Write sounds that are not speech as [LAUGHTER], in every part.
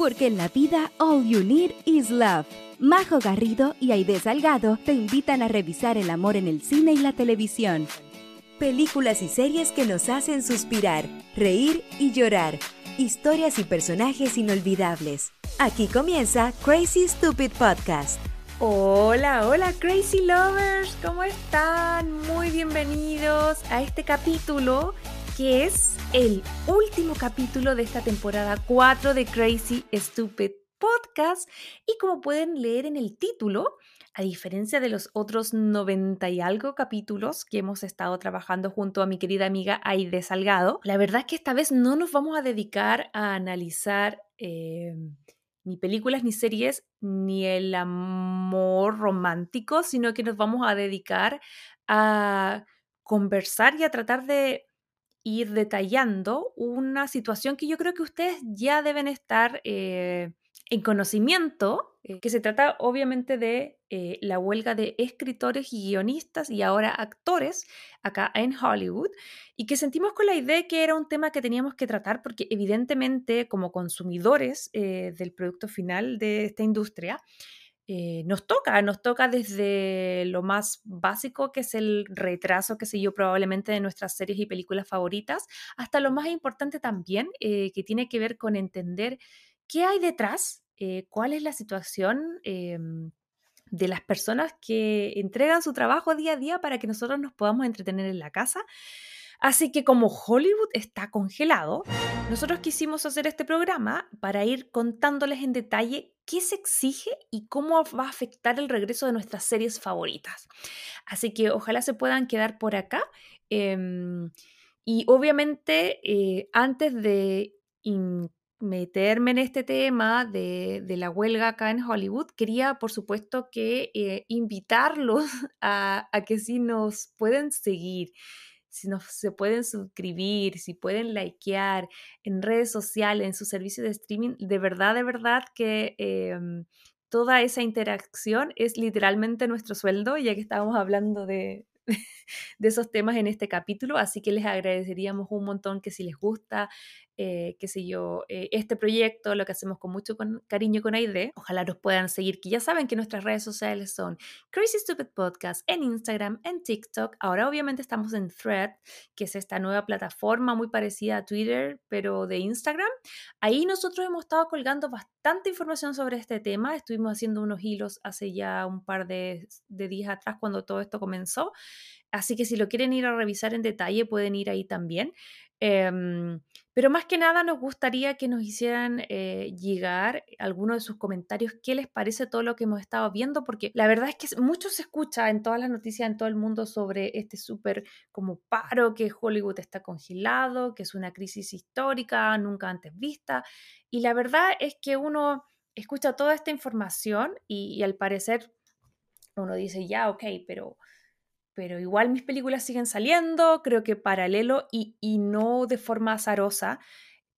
porque en la vida all you need is love. Majo Garrido y Aide Salgado te invitan a revisar el amor en el cine y la televisión. Películas y series que nos hacen suspirar, reír y llorar. Historias y personajes inolvidables. Aquí comienza Crazy Stupid Podcast. Hola, hola Crazy Lovers, ¿cómo están? Muy bienvenidos a este capítulo que es el último capítulo de esta temporada 4 de Crazy Stupid Podcast. Y como pueden leer en el título, a diferencia de los otros 90 y algo capítulos que hemos estado trabajando junto a mi querida amiga Aide Salgado, la verdad es que esta vez no nos vamos a dedicar a analizar eh, ni películas ni series ni el amor romántico, sino que nos vamos a dedicar a conversar y a tratar de ir detallando una situación que yo creo que ustedes ya deben estar eh, en conocimiento, eh, que se trata obviamente de eh, la huelga de escritores y guionistas y ahora actores acá en Hollywood, y que sentimos con la idea que era un tema que teníamos que tratar porque evidentemente como consumidores del producto final de esta industria, eh, nos toca, nos toca desde lo más básico, que es el retraso, que sé yo, probablemente de nuestras series y películas favoritas, hasta lo más importante también, eh, que tiene que ver con entender qué hay detrás, eh, cuál es la situación em, de las personas que entregan su trabajo día a día para que nosotros nos podamos entretener en la casa. Así que como Hollywood está congelado, nosotros quisimos hacer este programa para ir contándoles en detalle qué se exige y cómo va a afectar el regreso de nuestras series favoritas. Así que ojalá se puedan quedar por acá. Em, y obviamente, eh, antes de meterme en este tema de, la huelga acá en Hollywood, quería, por supuesto, que eh, invitarlos [LAUGHS] a, a que si nos pueden seguir si nos, se pueden suscribir, si pueden likear en redes sociales, en su servicio de streaming, de verdad, de verdad que em, toda esa interacción es literalmente nuestro sueldo, ya que estábamos hablando de, [LAUGHS] de esos temas en este capítulo, así que les agradeceríamos un montón que si les gusta eh, qué sé yo, eh, este proyecto, lo que hacemos con mucho cariño con Aide. Ojalá nos puedan seguir, que ya saben que nuestras redes sociales son Crazy Stupid Podcast en Instagram, en TikTok. Ahora obviamente estamos en Thread, que es esta nueva plataforma muy parecida a Twitter, pero de Instagram. Ahí nosotros hemos estado colgando bastante información sobre este tema. Estuvimos haciendo unos hilos hace ya un par de, días atrás cuando todo esto comenzó. Así que si lo quieren ir a revisar en detalle, pueden ir ahí también. Em, pero más que nada nos gustaría que nos hicieran eh, llegar algunos de sus comentarios, qué les parece todo lo que hemos estado viendo, porque la verdad es que mucho se escucha en todas las noticias en todo el mundo sobre este súper como paro, que Hollywood está congelado, que es una crisis histórica nunca antes vista. Y la verdad es que uno escucha toda esta información y al parecer uno dice, ya, ok, pero pero igual mis películas siguen saliendo, creo que paralelo y, no de forma azarosa.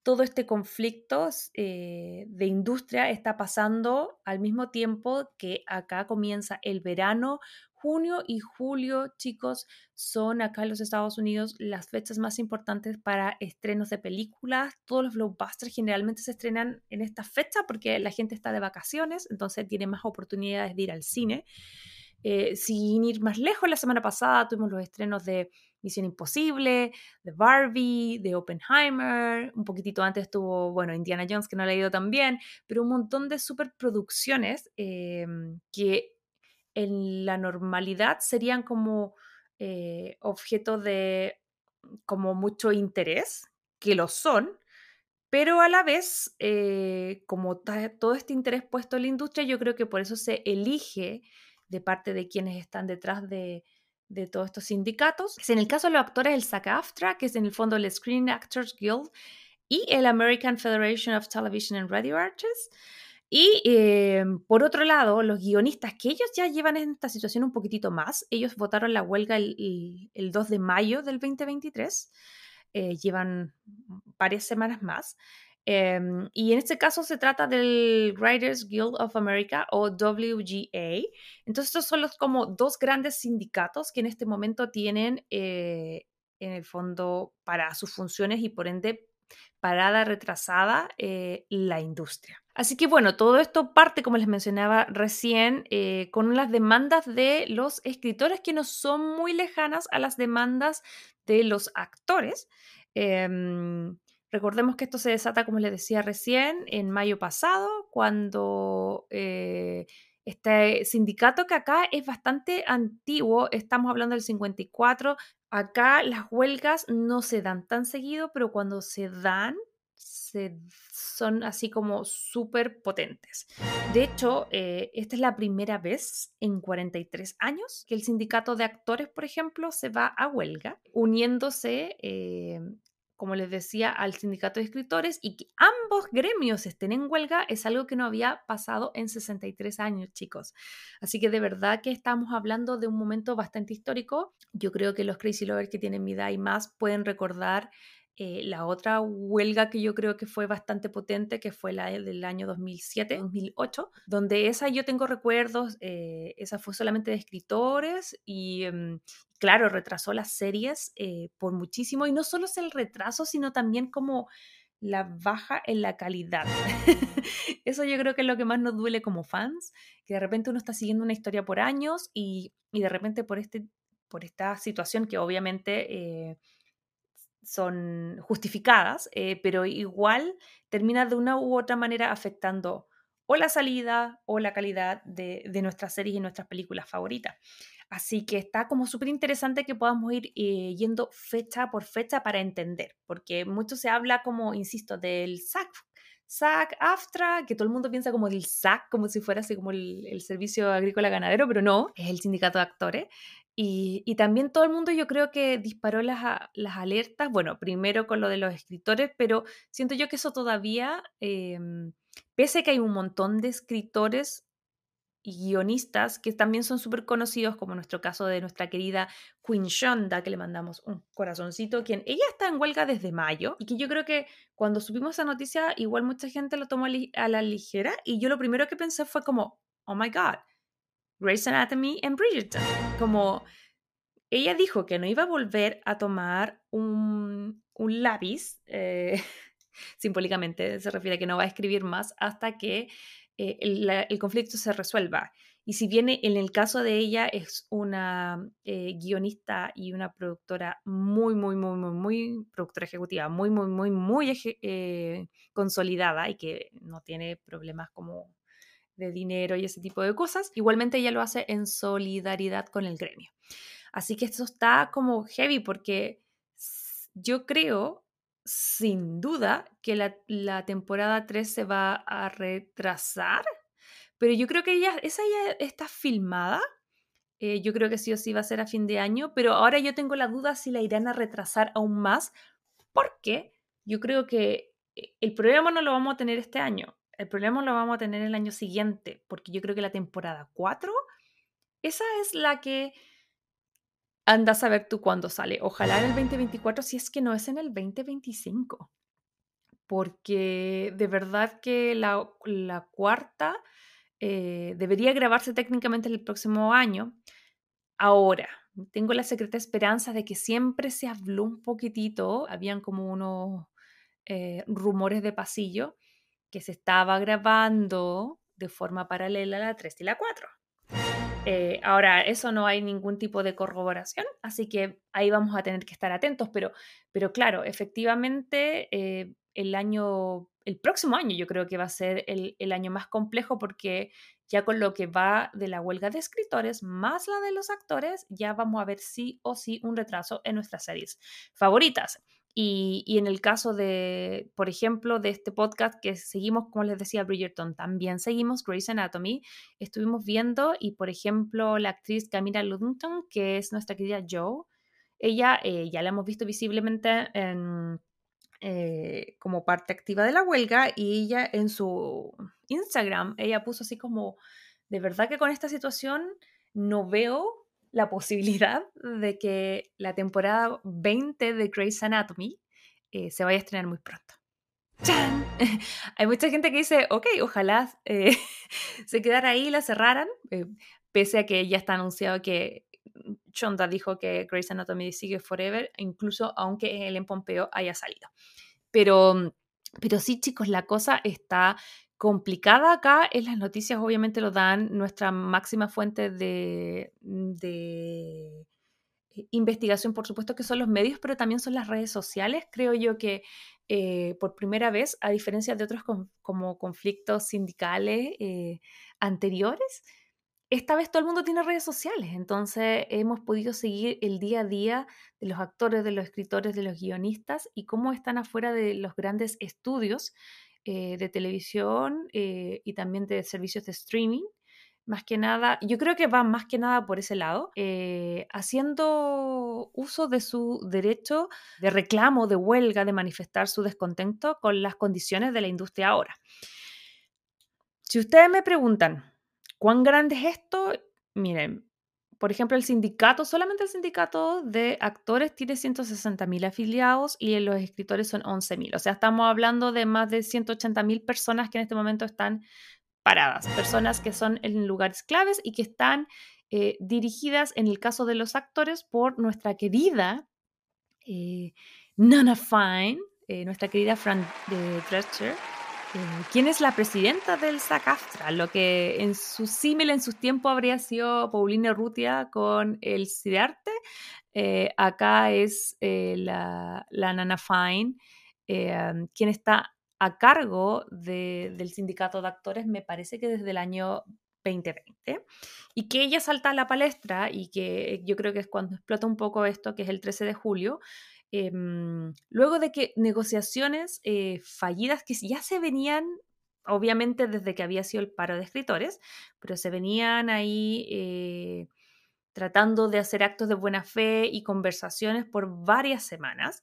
Todo este conflicto eh, de industria está pasando al mismo tiempo que acá comienza el verano. Junio y julio, chicos, son acá en los Estados Unidos las fechas más importantes para estrenos de películas. Todos los blockbusters generalmente se estrenan en esta fecha porque la gente está de vacaciones, entonces tiene más oportunidades de ir al cine. Eh, sin ir más lejos, la semana pasada tuvimos los estrenos de Misión Imposible, de Barbie, de Oppenheimer, un poquitito antes estuvo, bueno, Indiana Jones, que no le ha ido tan bien, pero un montón de superproducciones eh, que en la normalidad serían como eh, objeto de como mucho interés, que lo son, pero a la vez, como todo este interés puesto en la industria, yo creo que por eso se elige de parte de quienes están detrás de, todos estos sindicatos. En el caso de los actores, el SAG-AFTRA, que es en el fondo el Screen Actors Guild, y el American Federation of Television and Radio Artists. Y eh, por otro lado, los guionistas, que ellos ya llevan en esta situación un poquitito más, ellos votaron la huelga el, 2 de mayo del 2023, eh, llevan varias semanas más. Em, y en este caso se trata del Writers Guild of America o WGA. Entonces estos son los como dos grandes sindicatos que en este momento tienen eh, en el fondo para sus funciones y por ende parada, retrasada eh, la industria. Así que bueno, todo esto parte, como les mencionaba recién, eh, con las demandas de los escritores que no son muy lejanas a las demandas de los actores. Em, recordemos que esto se desata, como les decía recién, en mayo pasado, cuando eh, este sindicato que acá es bastante antiguo, estamos hablando del 54, acá las huelgas no se dan tan seguido, pero cuando se dan, son así como súper potentes. De hecho, eh, esta es la primera vez en 43 años que el sindicato de actores, por ejemplo, se va a huelga, uniéndose eh, como les decía, al sindicato de escritores y que ambos gremios estén en huelga es algo que no había pasado en 63 años, chicos. Así que de verdad que estamos hablando de un momento bastante histórico. Yo creo que los Crazy Lovers que tienen mi edad y más pueden recordar eh, la otra huelga que yo creo que fue bastante potente, que fue la del año 2007-2008, donde esa yo tengo recuerdos, eh, esa fue solamente de escritores y em, claro, retrasó las series eh, por muchísimo y no solo es el retraso, sino también como la baja en la calidad. [LAUGHS] Eso yo creo que es lo que más nos duele como fans, que de repente uno está siguiendo una historia por años y, y de repente por, este, por esta situación que obviamente son justificadas, eh, pero igual termina de una u otra manera afectando o la salida o la calidad de, nuestras series y nuestras películas favoritas. Así que está como súper interesante que podamos ir eh, yendo fecha por fecha para entender, porque mucho se habla como, insisto, del SAC, SAC, AFTRA, que todo el mundo piensa como del SAC, como si fuera así como el, el Servicio Agrícola Ganadero, pero no, es el sindicato de actores. Y, también todo el mundo yo creo que disparó las, las, alertas, bueno, primero con lo de los escritores, pero siento yo que eso todavía, em, pese a que hay un montón de escritores y guionistas que también son súper conocidos, como nuestro caso de nuestra querida Queen Shonda, que le mandamos un corazoncito, quien ella está en huelga desde mayo, y que yo creo que cuando supimos esa noticia, igual mucha gente lo tomó a la ligera, y yo lo primero que pensé fue como, oh my god, Grey's Anatomy en Bridgerton. Como ella dijo que no iba a volver a tomar un, lápiz, eh, [LAUGHS] simbólicamente se refiere a que no va a escribir más hasta que eh, el, conflicto se resuelva. Y si bien en el caso de ella es una eh, guionista y una productora muy, muy, muy, muy, muy, productora ejecutiva, muy, muy, muy, muy consolidada y que no tiene problemas como de dinero y ese tipo de cosas. Igualmente ella lo hace en solidaridad con el gremio. Así que esto está como heavy porque yo creo, sin duda, que la, temporada 3 se va a retrasar, pero yo creo que esa ya está filmada. Eh, yo creo que sí o sí va a ser a fin de año, pero ahora yo tengo la duda si la irán a retrasar aún más, porque yo creo que eh, el problema no lo vamos a tener este año. El problema lo vamos a tener el año siguiente, porque yo creo que la temporada 4, esa es la que andas a ver tú cuándo sale. Ojalá en el 2024, si es que no es en el 2025. Porque de verdad que la, cuarta eh, debería grabarse técnicamente el próximo año. Ahora, tengo la secreta esperanza de que siempre se habló un poquitito, habían como unos eh, rumores de pasillo, que se estaba grabando de forma paralela la 3 y la 4. Eh, ahora, eso no hay ningún tipo de corroboración, así que ahí vamos a tener que estar atentos, pero, pero claro, efectivamente eh, el año, el próximo año yo creo que va a ser el, el, año más complejo porque ya con lo que va de la huelga de escritores más la de los actores, ya vamos a ver sí o sí un retraso en nuestras series favoritas. Y, en el caso de, por ejemplo, de este podcast que seguimos, como les decía, Bridgerton, también seguimos Grey's Anatomy. Estuvimos viendo y, por ejemplo, la actriz Camila Ludington, que es nuestra querida Joe, ella eh, ya la hemos visto visiblemente en, eh, como parte activa de la huelga y ella en su Instagram, ella puso así como, de verdad que con esta situación no veo la posibilidad de que la temporada 20 de Grey's Anatomy eh, se vaya a estrenar muy pronto. ¡Chan! [LAUGHS] Hay mucha gente que dice, ok, ojalá eh, [LAUGHS] se quedara ahí y la cerraran, eh, pese a que ya está anunciado que Shonda dijo que Grey's Anatomy sigue forever, incluso aunque el en Pompeo haya salido. Pero, pero sí, chicos, la cosa está complicada acá. En las noticias obviamente lo dan nuestra máxima fuente de, de investigación, por supuesto que son los medios, pero también son las redes sociales. Creo yo que eh, por primera vez, a diferencia de otros como conflictos sindicales eh, anteriores, esta vez todo el mundo tiene redes sociales, entonces hemos podido seguir el día a día de los actores, de los escritores, de los guionistas y cómo están afuera de los grandes estudios eh, de televisión y también de servicios de streaming más que nada, yo creo que va más que nada por ese lado, eh, haciendo uso de su derecho de reclamo, de huelga, de manifestar su descontento con las condiciones de la industria ahora. Si ustedes me preguntan, ¿cuán grande es esto? Miren, por ejemplo, el sindicato, solamente el sindicato de actores tiene 160.000 afiliados y los escritores son 11.000. O sea, estamos hablando de más de 180.000 personas que en este momento están paradas, personas que son en lugares claves y que están eh, dirigidas, en el caso de los actores, por nuestra querida eh, Nana Fine, eh, nuestra querida Fran Drescher, quien es la presidenta del SAC-AFTRA, lo que en su símil en sus tiempos habría sido Paulina Rutia con el CIDEARTE, acá es la, la, Nana Fine, quien está a cargo del sindicato de actores, me parece que desde el año 2020, y que ella salta a la palestra y que yo creo que es cuando explota un poco esto, que es el 13 de julio, em, luego de que negociaciones eh, fallidas que ya se venían, obviamente desde que había sido el paro de escritores, pero se venían ahí eh, tratando de hacer actos de buena fe y conversaciones por varias semanas.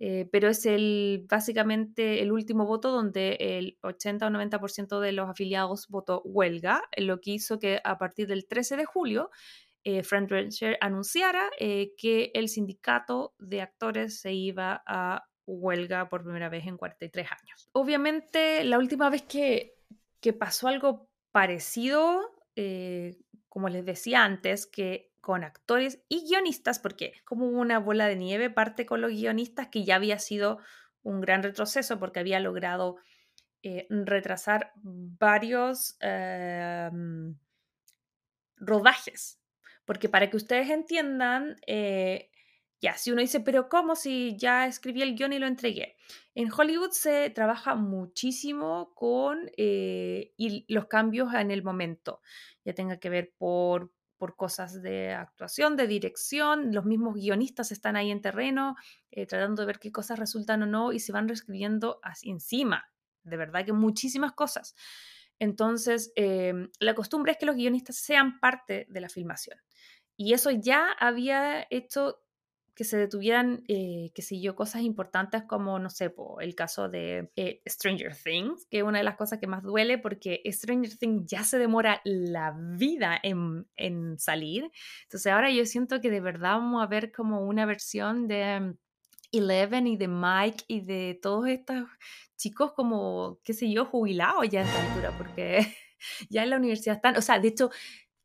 Eh, pero es el, básicamente el último voto donde el 80 o 90% de los afiliados votó huelga, lo que hizo que a partir del 13 de julio eh, Frank Drescher anunciara eh, que el sindicato de actores se iba a huelga por primera vez en 43 años. Obviamente, la última vez que, que pasó algo parecido, como les decía antes, que con actores y guionistas, porque como una bola de nieve parte con los guionistas, que ya había sido un gran retroceso porque había logrado eh, retrasar varios em, rodajes. Porque para que ustedes entiendan, eh, ya, si uno dice, pero ¿cómo si ya escribí el guion y lo entregué? En Hollywood se trabaja muchísimo con eh, los cambios en el momento, ya tenga que ver por por cosas de actuación, de dirección, los mismos guionistas están ahí en terreno, eh, tratando de ver qué cosas resultan o no y se van reescribiendo encima, de verdad que muchísimas cosas. Entonces, em, la costumbre es que los guionistas sean parte de la filmación. Y eso ya había hecho que se detuvieran, eh, qué sé yo, cosas importantes como, no sé, el caso de eh, Stranger Things, que es una de las cosas que más duele porque Stranger Things ya se demora la vida en, en salir. Entonces ahora yo siento que de verdad vamos a ver como una versión de Eleven y de Mike y de todos estos chicos como, qué sé yo, jubilados ya a esta altura, porque [LAUGHS] ya en la universidad están, o sea, de hecho,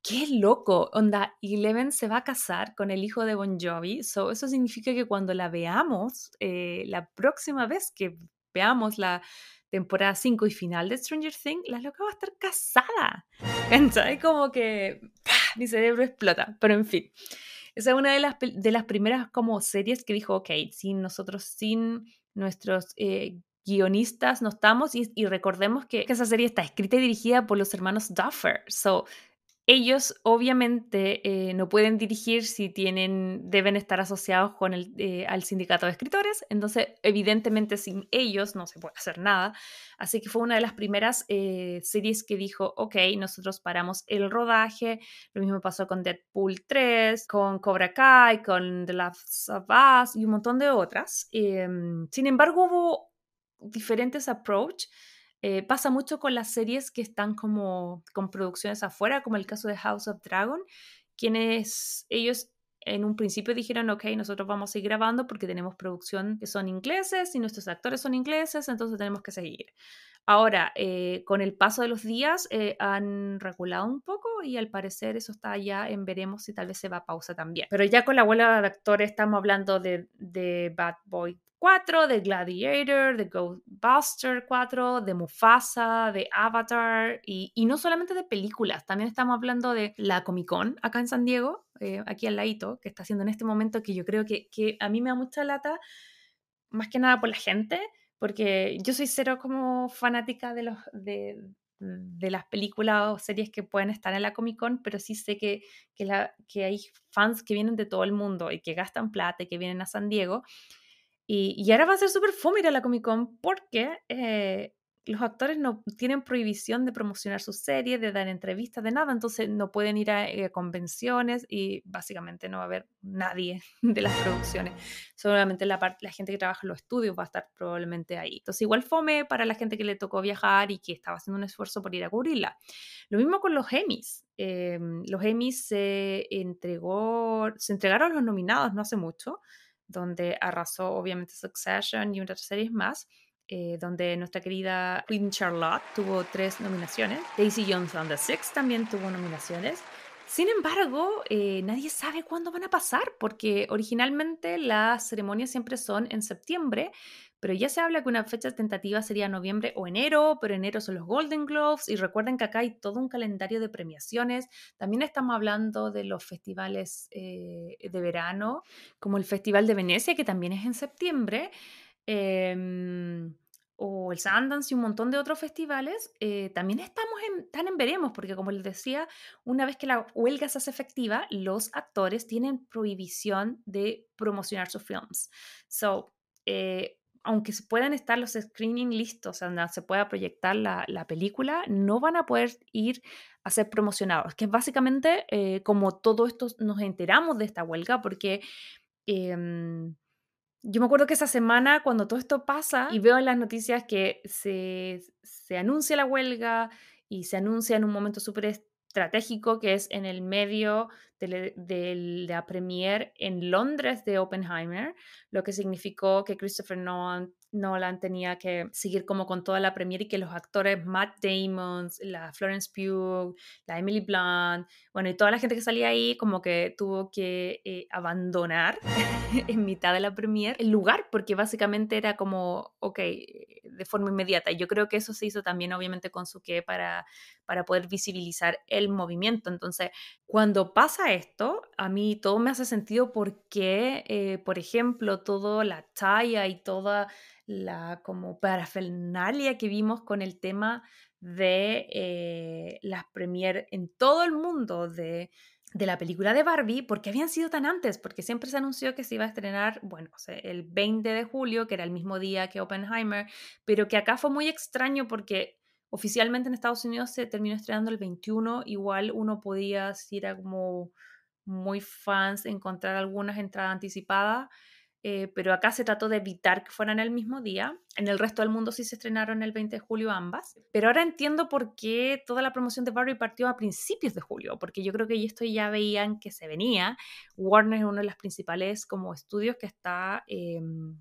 qué loco, onda, Eleven se va a casar con el hijo de Bon Jovi, so, eso significa que cuando la veamos, eh, la próxima vez que veamos la temporada 5 y final de Stranger Things, la loca va a estar casada. ¿Cachai? Como que mi cerebro explota, pero en fin. Esa es una de las, de las primeras como series que dijo, ok, sin nosotros, sin nuestros eh, guionistas no estamos y, y recordemos que, que, esa serie está escrita y dirigida por los hermanos Duffer. So, ellos obviamente eh, no pueden dirigir si tienen, deben estar asociados con el, eh, al sindicato de escritores, entonces evidentemente sin ellos no se puede hacer nada. Así que fue una de las primeras eh, series que dijo, ok, nosotros paramos el rodaje, lo mismo pasó con Deadpool 3, con Cobra Kai, con The Last of Us y un montón de otras. Em, sin embargo, hubo diferentes approach eh, pasa mucho con las series que están como con producciones afuera, como el caso de House of Dragon, quienes ellos en un principio dijeron, ok, nosotros vamos a seguir grabando porque tenemos producción que son ingleses y nuestros actores son ingleses, entonces tenemos que seguir. Ahora, eh, con el paso de los días eh, han regulado un poco y al parecer eso está ya en veremos si tal vez se va a pausa también. Pero ya con la huelga de actores estamos hablando de Bad Boy 4, de Gladiator, de Ghostbuster 4, de Mufasa, de Avatar, y, no solamente de películas, también estamos hablando de la Comic Con acá en San Diego, eh, aquí al ladito, que está haciendo en este momento, que yo creo que, que a mí me da mucha lata, más que nada por la gente, porque yo soy cero como fanática de, los, de, de las películas o series que pueden estar en la Comic Con, pero sí sé que, que, la, que hay fans que vienen de todo el mundo y que gastan plata y que vienen a San Diego y, ahora va a ser súper fome ir a la Comic Con porque eh, los actores no tienen prohibición de promocionar sus series, de dar entrevistas, de nada, entonces no pueden ir a eh, convenciones y básicamente no va a haber nadie [LAUGHS] de las producciones. Solamente la, la gente que trabaja en los estudios va a estar probablemente ahí. Entonces igual fome para la gente que le tocó viajar y que estaba haciendo un esfuerzo por ir a cubrirla. Lo mismo con los Emmys. Em, los Emmys se entregó, se entregaron los nominados no hace mucho donde arrasó obviamente Succession y otras series más. Eh, donde nuestra querida Queen Charlotte tuvo tres nominaciones. Daisy Jones on the Six también tuvo nominaciones. Sin embargo, eh, nadie sabe cuándo van a pasar, porque originalmente las ceremonias siempre son en septiembre, pero ya se habla que una fecha tentativa sería noviembre o enero, pero enero son los Golden Globes y recuerden que acá hay todo un calendario de premiaciones. También estamos hablando de los festivales eh, de verano, como el Festival de Venecia, que también es en septiembre. Em, o el Sundance y un montón de otros festivales, eh, también estamos en, tan en veremos, porque como les decía, una vez que la huelga se hace efectiva, los actores tienen prohibición de promocionar sus films. So, eh, aunque puedan estar los screening listos, donde se pueda proyectar la, película, no van a poder ir a ser promocionados, que es básicamente eh, como todo esto nos enteramos de esta huelga, porque em, yo me acuerdo que esa semana, cuando todo esto pasa y veo en las noticias que se, se anuncia la huelga y se anuncia en un momento súper estratégico que es en el medio de, la premier en Londres de Oppenheimer, lo que significó que Christopher Nolan, Nolan, tenía que seguir como con toda la premier y que los actores Matt Damon, la Florence Pugh, la Emily Blunt, bueno, y toda la gente que salía ahí como que tuvo que eh, abandonar [LAUGHS] en mitad de la premier el lugar porque básicamente era como, ok, de forma inmediata. Yo creo que eso se hizo también obviamente con su que para, para poder visibilizar el movimiento. Entonces, cuando pasa esto, a mí todo me hace sentido porque, eh, por ejemplo, toda la talla y toda la como parafernalia que vimos con el tema de eh, las premier en todo el mundo de, de, la película de Barbie, porque habían sido tan antes, porque siempre se anunció que se iba a estrenar, bueno, el 20 de julio, que era el mismo día que Oppenheimer, pero que acá fue muy extraño porque Oficialmente en Estados Unidos se terminó estrenando el 21, igual uno podía, si era como muy fans, encontrar algunas entradas anticipadas, eh, pero acá se trató de evitar que fueran el mismo día. En el resto del mundo sí se estrenaron el 20 de julio ambas, pero ahora entiendo por qué toda la promoción de Barbie partió a principios de julio, porque yo creo que esto ya veían que se venía. Warner es uno de los principales como estudios que está, em,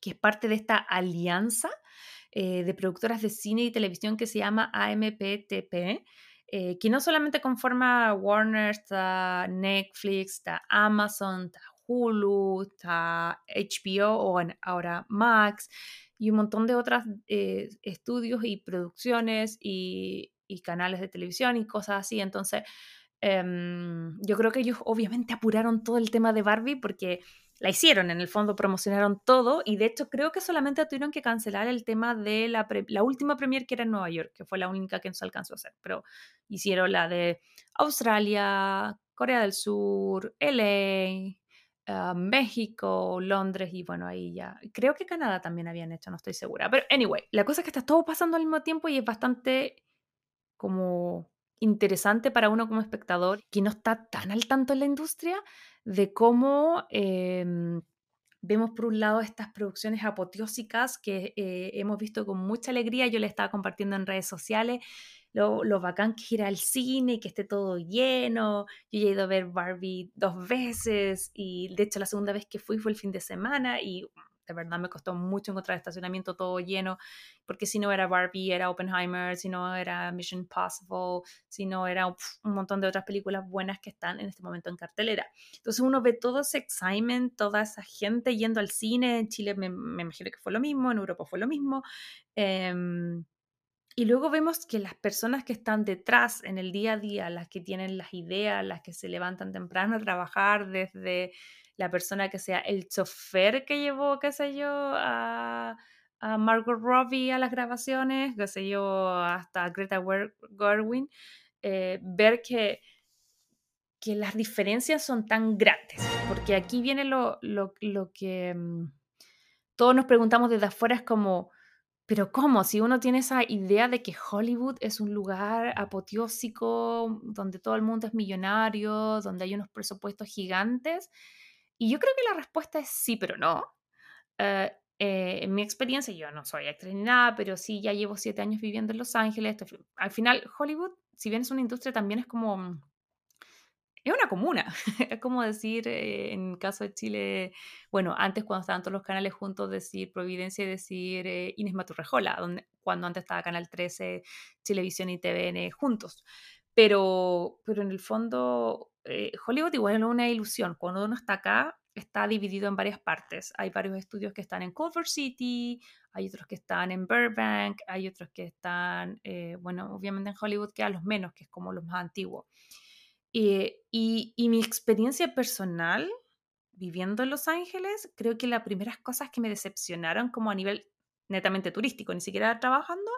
que es parte de esta alianza eh, de productoras de cine y televisión que se llama AMPTP, eh, que no solamente conforma Warner, Netflix, Amazon, Hulu, está HBO o ahora Max y un montón de otros eh, estudios y producciones y, y, canales de televisión y cosas así. Entonces, em, yo creo que ellos obviamente apuraron todo el tema de Barbie porque la hicieron, en el fondo promocionaron todo y de hecho creo que solamente tuvieron que cancelar el tema de la, la última premier que era en Nueva York, que fue la única que no se alcanzó a hacer, pero hicieron la de Australia, Corea del Sur, LA, ah, México, Londres y bueno, ahí ya. Creo que Canadá también habían hecho, no estoy segura. Pero anyway, la cosa es que está todo pasando al mismo tiempo y es bastante como interesante para uno como espectador que no está tan al tanto en la industria de cómo em, vemos por un lado estas producciones apoteósicas que eh, hemos visto con mucha alegría. Yo le estaba compartiendo en redes sociales lo, lo, bacán que ir al cine, que esté todo lleno. Yo ya he ido a ver Barbie dos veces y de hecho la segunda vez que fui fue el fin de semana y de verdad me costó mucho encontrar estacionamiento todo lleno, porque si no era Barbie, era Oppenheimer, si no era Mission Impossible, si no era un montón de otras películas buenas que están en este momento en cartelera. Entonces uno ve todo ese excitement, toda esa gente yendo al cine, en Chile me, me imagino que fue lo mismo, en Europa fue lo mismo. Em, y luego vemos que las personas que están detrás en el día a día, las que tienen las ideas, las que se levantan temprano a trabajar, desde la persona que sea el chofer que llevó, qué sé yo, a, Margot Robbie a las grabaciones, qué sé yo, hasta Greta Gerwin, eh, ver que, que las diferencias son tan grandes. Porque aquí viene lo, lo, lo que mm, todos nos preguntamos desde afuera, es como, pero ¿cómo? Si uno tiene esa idea de que Hollywood es un lugar apoteósico, donde todo el mundo es millonario, donde hay unos presupuestos gigantes, y yo creo que la respuesta es sí, pero no. Eh, eh, en mi experiencia, yo no soy actriz ni nada, pero sí ya llevo siete años viviendo en Los Ángeles. Al final, Hollywood, si bien es una industria, también es como... Es una comuna. [LAUGHS] es como decir, eh, en caso de Chile, bueno, antes cuando estaban todos los canales juntos, decir Providencia y decir Inés Maturrejola, donde, cuando antes estaba Canal 13, Televisión y TVN juntos. Pero, pero en el fondo, eh, Hollywood igual es una ilusión. Cuando uno está acá, está dividido en varias partes. Hay varios estudios que están en Culver City, hay otros que están en Burbank, hay otros que están, eh, bueno, obviamente en Hollywood quedan los menos, que es como los más antiguos. y, y, mi experiencia personal viviendo en Los Ángeles, creo que las primeras cosas que me decepcionaron como a nivel netamente turístico, ni siquiera trabajando,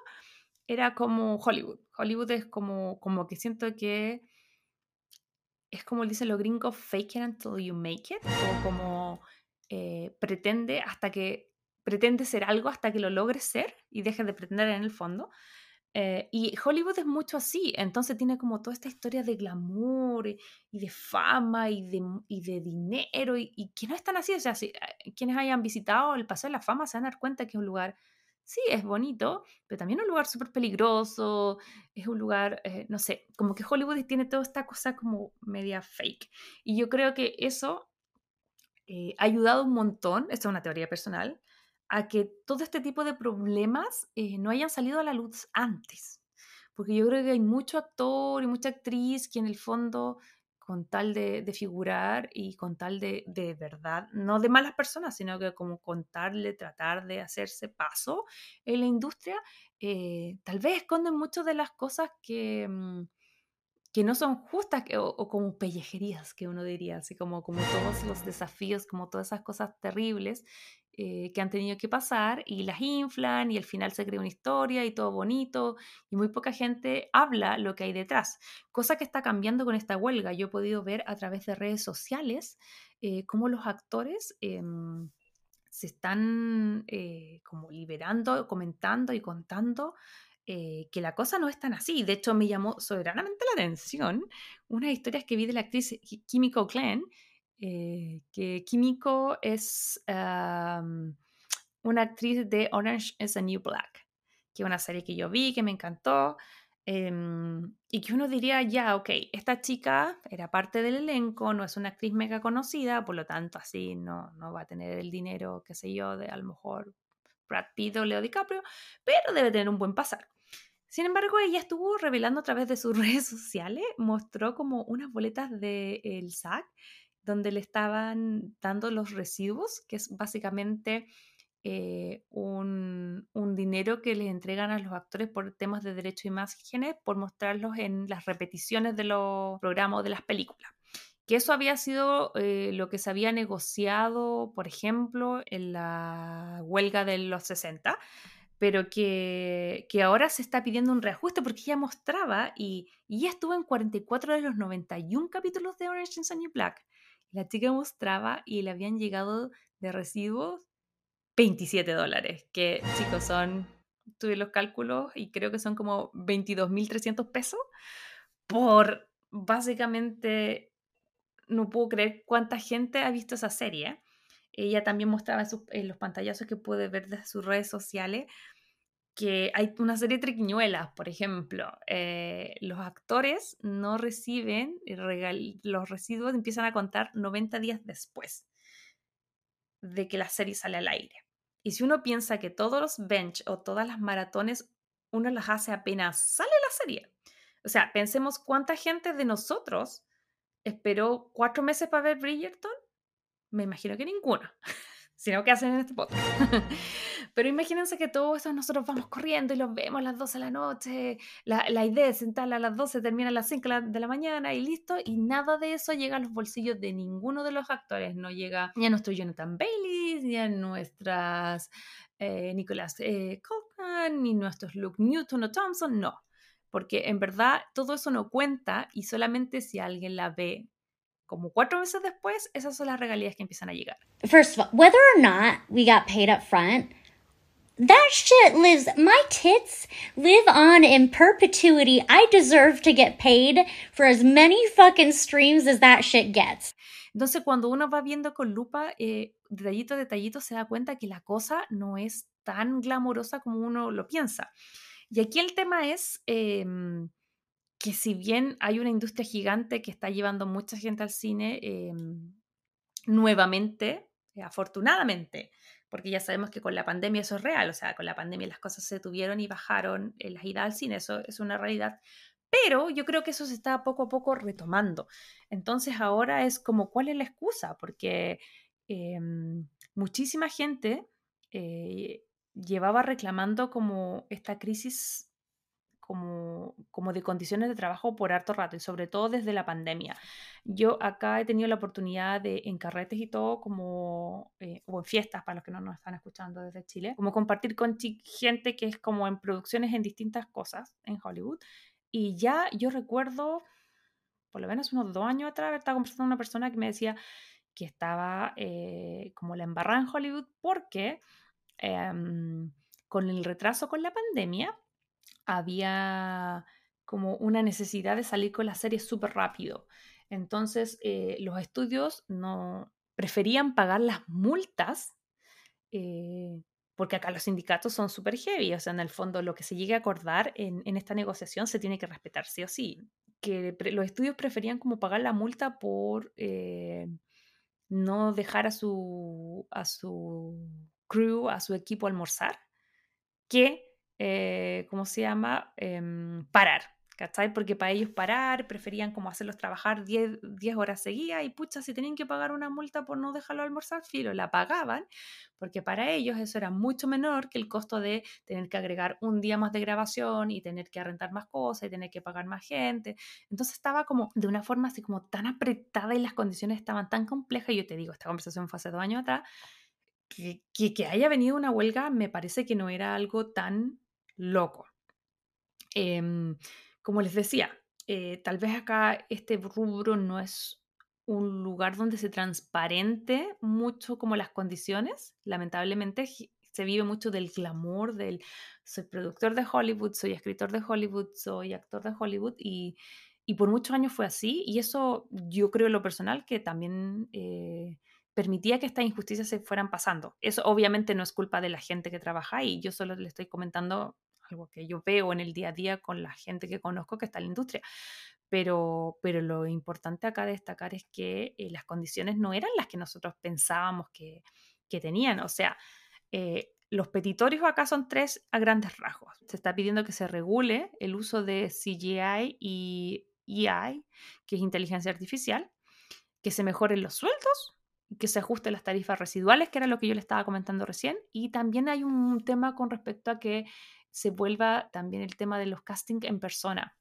era como Hollywood. Hollywood es como, como que siento que es como dicen los gringos, fake it until you make it, o como eh, pretende hasta que pretende ser algo hasta que lo logres ser y dejes de pretender en el fondo. Eh, y Hollywood es mucho así, entonces tiene como toda esta historia de glamour y, de fama y de, y de dinero y, y, que no es tan así, o sea, si, eh, quienes hayan visitado el Paseo de la Fama se van a dar cuenta que es un lugar sí, es bonito, pero también es un lugar súper peligroso, es un lugar, eh, no sé, como que Hollywood tiene toda esta cosa como media fake. Y yo creo que eso eh, ha ayudado un montón, esta es una teoría personal, a que todo este tipo de problemas eh, no hayan salido a la luz antes. Porque yo creo que hay mucho actor y mucha actriz que en el fondo con tal de, figurar y con tal de, de, verdad, no de malas personas, sino que como contarle, tratar de hacerse paso en la industria, eh, tal vez esconden muchas de las cosas que, mm, que no son justas o, como pellejerías, que uno diría, así como, como todos los desafíos, como todas esas cosas terribles eh, que han tenido que pasar y las inflan y al final se crea una historia y todo bonito y muy poca gente habla lo que hay detrás, cosa que está cambiando con esta huelga. Yo he podido ver a través de redes sociales eh, cómo los actores... Em, se están eh, como liberando, comentando y contando que la cosa no es tan así. De hecho, me llamó soberanamente la atención unas historias que vi de la actriz Kimiko Glenn, eh, que Kimiko es una actriz de Orange is a New Black, que es una serie que yo vi, que me encantó, em, y que uno diría, ya, ok, esta chica era parte del elenco, no es una actriz mega conocida, por lo tanto así no, no va a tener el dinero, qué sé yo, de a lo mejor Brad Pitt o Leo DiCaprio, pero debe tener un buen pasar. Sin embargo, ella estuvo revelando a través de sus [LAUGHS] redes sociales, mostró como unas boletas del el SAC donde le estaban dando los residuos, que es básicamente eh, un, dinero que les entregan a los actores por temas de derecho de imágenes, por mostrarlos en las repeticiones de los programas de las películas. Que eso había sido eh, lo que se había negociado, por ejemplo, en la huelga de los 60, pero que, ahora se está pidiendo un reajuste porque ella mostraba y, y ya estuvo en 44 de los 91 capítulos de Orange is the New Black. La chica mostraba y le habían llegado de residuos 27 dólares, que chicos son, tuve los cálculos y creo que son como 22.300 pesos por básicamente, no puedo creer cuánta gente ha visto esa serie. Ella también mostraba en, los pantallazos que puede ver de sus redes sociales que hay una serie de triquiñuelas, por ejemplo, eh, los actores no reciben los residuos, empiezan a contar 90 días después. de que la serie sale al aire. Y si uno piensa que todos los bench o todas las maratones uno las hace apenas sale la serie. O sea, pensemos cuánta gente de nosotros esperó cuatro meses para ver Bridgerton. Me imagino que ninguna [LAUGHS] sino que hacen en este podcast. [LAUGHS] Pero imagínense que todos eso nosotros vamos corriendo y los vemos a las 12 de la noche. La, idea es sentarla a las 12, termina a las 5 de la mañana y listo. Y nada de eso llega a los bolsillos de ninguno de los actores. No llega ni a nuestro Jonathan Bailey, ni a nuestras eh, Nicolas eh, ni nuestros Luke Newton o Thompson. No. Porque en verdad todo eso no cuenta y solamente si alguien la ve como cuatro meses después, esas son las regalías que empiezan a llegar. First of all, whether or not we got paid up front, that shit lives, my tits live on in perpetuity. I deserve to get paid for as many fucking streams as that shit gets. Entonces, cuando uno va viendo con lupa, eh, detallito a detallito, se da cuenta que la cosa no es tan glamorosa como uno lo piensa. Y aquí el tema es eh, que si bien hay una industria gigante que está llevando mucha gente al cine, em, nuevamente, eh, afortunadamente, porque ya sabemos que con la pandemia eso es real, o sea, con la pandemia las cosas se tuvieron y bajaron en las idas al cine, eso es una realidad, pero yo creo que eso se está poco a poco retomando. Entonces ahora es como, ¿cuál es la excusa? Porque em, muchísima gente eh, llevaba reclamando como esta crisis como, como de condiciones de trabajo por harto rato y sobre todo desde la pandemia. Yo acá he tenido la oportunidad de en carretes y todo como, eh, o en fiestas para los que no nos están escuchando desde Chile, como compartir con gente que es como en producciones en distintas cosas en Hollywood. Y ya yo recuerdo, por lo menos unos dos años atrás, estaba conversando con una persona que me decía que estaba eh, como la embarrada en Hollywood porque em, con el retraso con la pandemia, había como una necesidad de salir con la serie súper rápido. Entonces, eh, los estudios no preferían pagar las multas, eh, porque acá los sindicatos son súper heavy, o sea, en el fondo lo que se llegue a acordar en, esta negociación se tiene que respetar sí o sí. Que los estudios preferían como pagar la multa por eh, no dejar a su, a su crew, a su equipo almorzar, que eh, ¿cómo se llama? Em, parar, ¿cachai? Porque para ellos parar, preferían como hacerlos trabajar 10, 10, horas seguidas y pucha, si tenían que pagar una multa por no dejarlo almorzar, filo, la pagaban, porque para ellos eso era mucho menor que el costo de tener que agregar un día más de grabación y tener que arrendar más cosas y tener que pagar más gente. Entonces estaba como de una forma así como tan apretada y las condiciones estaban tan complejas, y yo te digo, esta conversación fue hace dos años atrás, que, que, que haya venido una huelga me parece que no era algo tan loco. Em, como les decía, eh, tal vez acá este rubro no es un lugar donde se transparente mucho como las condiciones. Lamentablemente se vive mucho del glamour, del soy productor de Hollywood, soy escritor de Hollywood, soy actor de Hollywood y, y por muchos años fue así y eso yo creo en lo personal que también eh, permitía que estas injusticias se fueran pasando. Eso obviamente no es culpa de la gente que trabaja ahí, yo solo le estoy comentando algo que yo veo en el día a día con la gente que conozco que está en la industria. Pero, pero lo importante acá destacar es que eh, las condiciones no eran las que nosotros pensábamos que, que tenían. O sea, eh, los petitorios acá son tres a grandes rasgos. Se está pidiendo que se regule el uso de CGI y EI, que es inteligencia artificial, que se mejoren los sueldos, que se ajusten las tarifas residuales, que era lo que yo le estaba comentando recién, y también hay un tema con respecto a que se vuelva también el tema de los castings en persona.